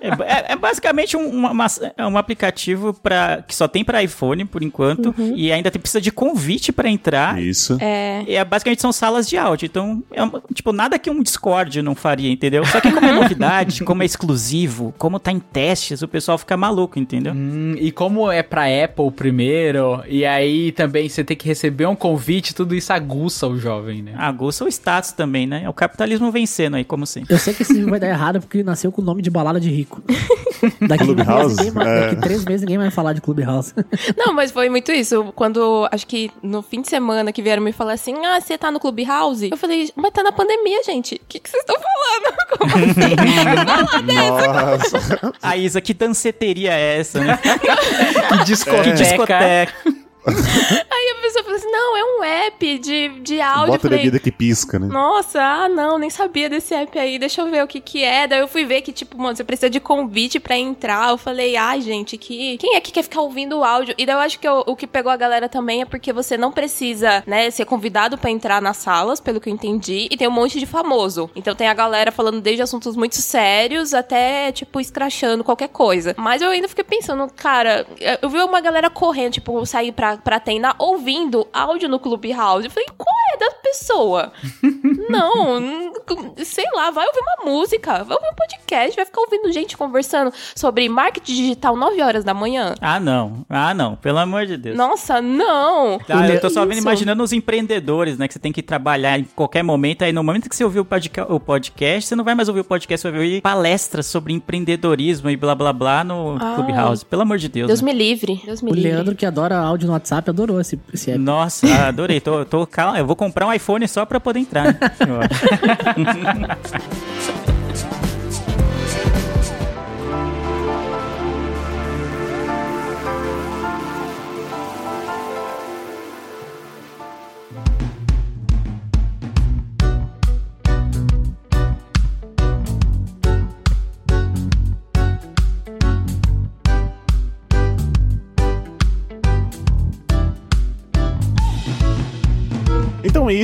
É, é- é basicamente um, uma- uma- é um aplicativo pra, que só tem pra iPhone, por enquanto, e ainda tem, precisa de convite pra entrar. Isso. É. E é, basicamente são salas de áudio. Então, é uma- tipo, nada que um Discord não faria, entendeu? Só que como é novidade, como é exclusivo, como tá em testes, o pessoal fica maluco, entendeu? Hum, e como é pra Apple primeiro, e aí também você tem que receber um convite, tudo isso aguça o jovem, né? Aguça o status também, né? É o capitalismo vencendo aí, como sempre. Eu sei que esse vai dar errado porque nasceu com o nome de balada de rico. Daqui, mês, Clubhouse? ninguém mais- É. daqui três meses ninguém vai falar de Clubhouse. Não, mas foi muito isso. Quando, acho que no fim de semana que vieram me falar assim, ah, você tá no Clubhouse? Eu falei, mas tá na pandemia, gente. O que que vocês estão falando? Como assim? Nossa. A Isa, que danceteria é essa, né? Que discoteca. Que discoteca. Aí a pessoa falou assim, não, é um app de, de áudio. Eu Bota falei, bebida que pisca, né? Nossa, ah não, nem sabia desse app aí, deixa eu ver o que que é. Daí eu fui ver que, tipo, mano, você precisa de convite pra entrar. Eu falei, ai, gente, que quem é que quer ficar ouvindo o áudio? E daí eu acho que o, o que pegou a galera também é porque você não precisa, né, ser convidado pra entrar nas salas, pelo que eu entendi, e tem um monte de famoso. Então tem a galera falando desde assuntos muito sérios até, tipo, escrachando qualquer coisa. Mas eu ainda fiquei pensando, cara, eu vi uma galera correndo, tipo, eu saí pra, pra treinar ouvindo áudio no Clubhouse. Eu falei, qual é da pessoa? Não, sei lá, vai ouvir uma música, vai ouvir um podcast, vai ficar ouvindo gente conversando sobre marketing digital 9 horas da manhã. Ah, não. Ah, não. Pelo amor de Deus. Nossa, não! Ah, eu tô só vendo, imaginando os empreendedores, né? Que você tem que trabalhar em qualquer momento. Aí no momento que você ouvir o, podca- o podcast, você não vai mais ouvir o podcast, você vai ouvir palestras sobre empreendedorismo e blá blá blá no Ai. Clubhouse. Pelo amor de Deus. Deus né? me livre, Deus me O livre. Leandro, que adora áudio no WhatsApp, adorou esse, esse app. Nossa, adorei. Tô, tô, calma, eu vou comprar um iPhone só pra poder entrar. Né?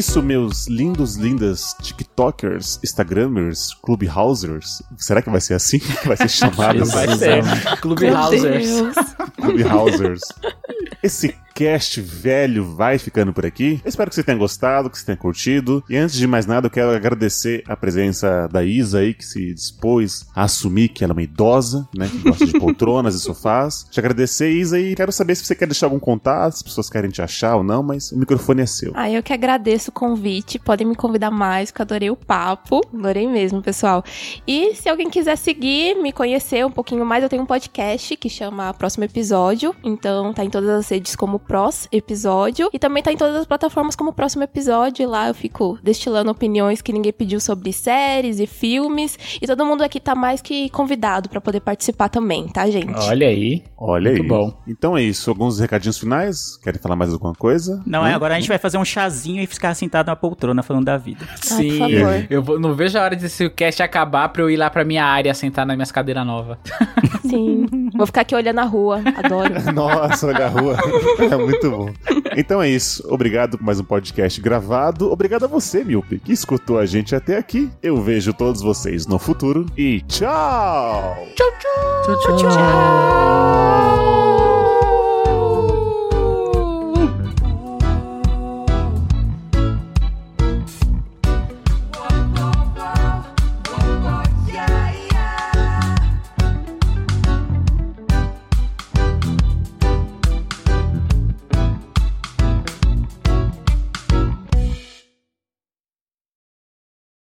isso, meus lindos, lindas TikTokers, Instagramers, Clubhousers. Será que vai ser assim que vai ser chamado? Vai ser. Clubhousers. Clubhousers. Esse cast velho vai ficando por aqui. Eu espero que você tenha gostado, que você tenha curtido. E antes de mais nada, eu quero agradecer a presença da Isa aí, que se dispôs a assumir que ela é uma idosa, né? Que gosta de poltronas e sofás. Te agradecer, Isa, e quero saber se você quer deixar algum contato, se as pessoas querem te achar ou não, mas o microfone é seu. Ah, eu que agradeço o convite. Podem me convidar mais, que eu adorei o papo. Adorei mesmo, pessoal. E se alguém quiser seguir, me conhecer um pouquinho mais, eu tenho um podcast que chama Próximo Episódio. Então tá em todas as redes como Prós Episódio. E também tá em todas as plataformas como Próximo Episódio. E lá eu fico destilando opiniões que ninguém pediu sobre séries e filmes. E todo mundo aqui tá mais que convidado pra poder participar também, tá, gente? Olha aí. Olha Muito aí. bom. Então é isso. Alguns recadinhos finais? Querem falar mais alguma coisa? Não, é agora a gente vai fazer um chazinho e ficar sentado na poltrona falando da vida. Sim, favor. eu vou- não vejo a hora desse cast acabar pra eu ir lá pra minha área sentar nas minhas cadeiras novas. Sim. Vou ficar aqui olhando a rua. Adoro. Nossa, olha a rua. é muito bom. Então é isso. Obrigado por mais um podcast gravado. Obrigado a você, Milpe, que escutou a gente até aqui. Eu vejo todos vocês no futuro. E tchau! Tchau, tchau.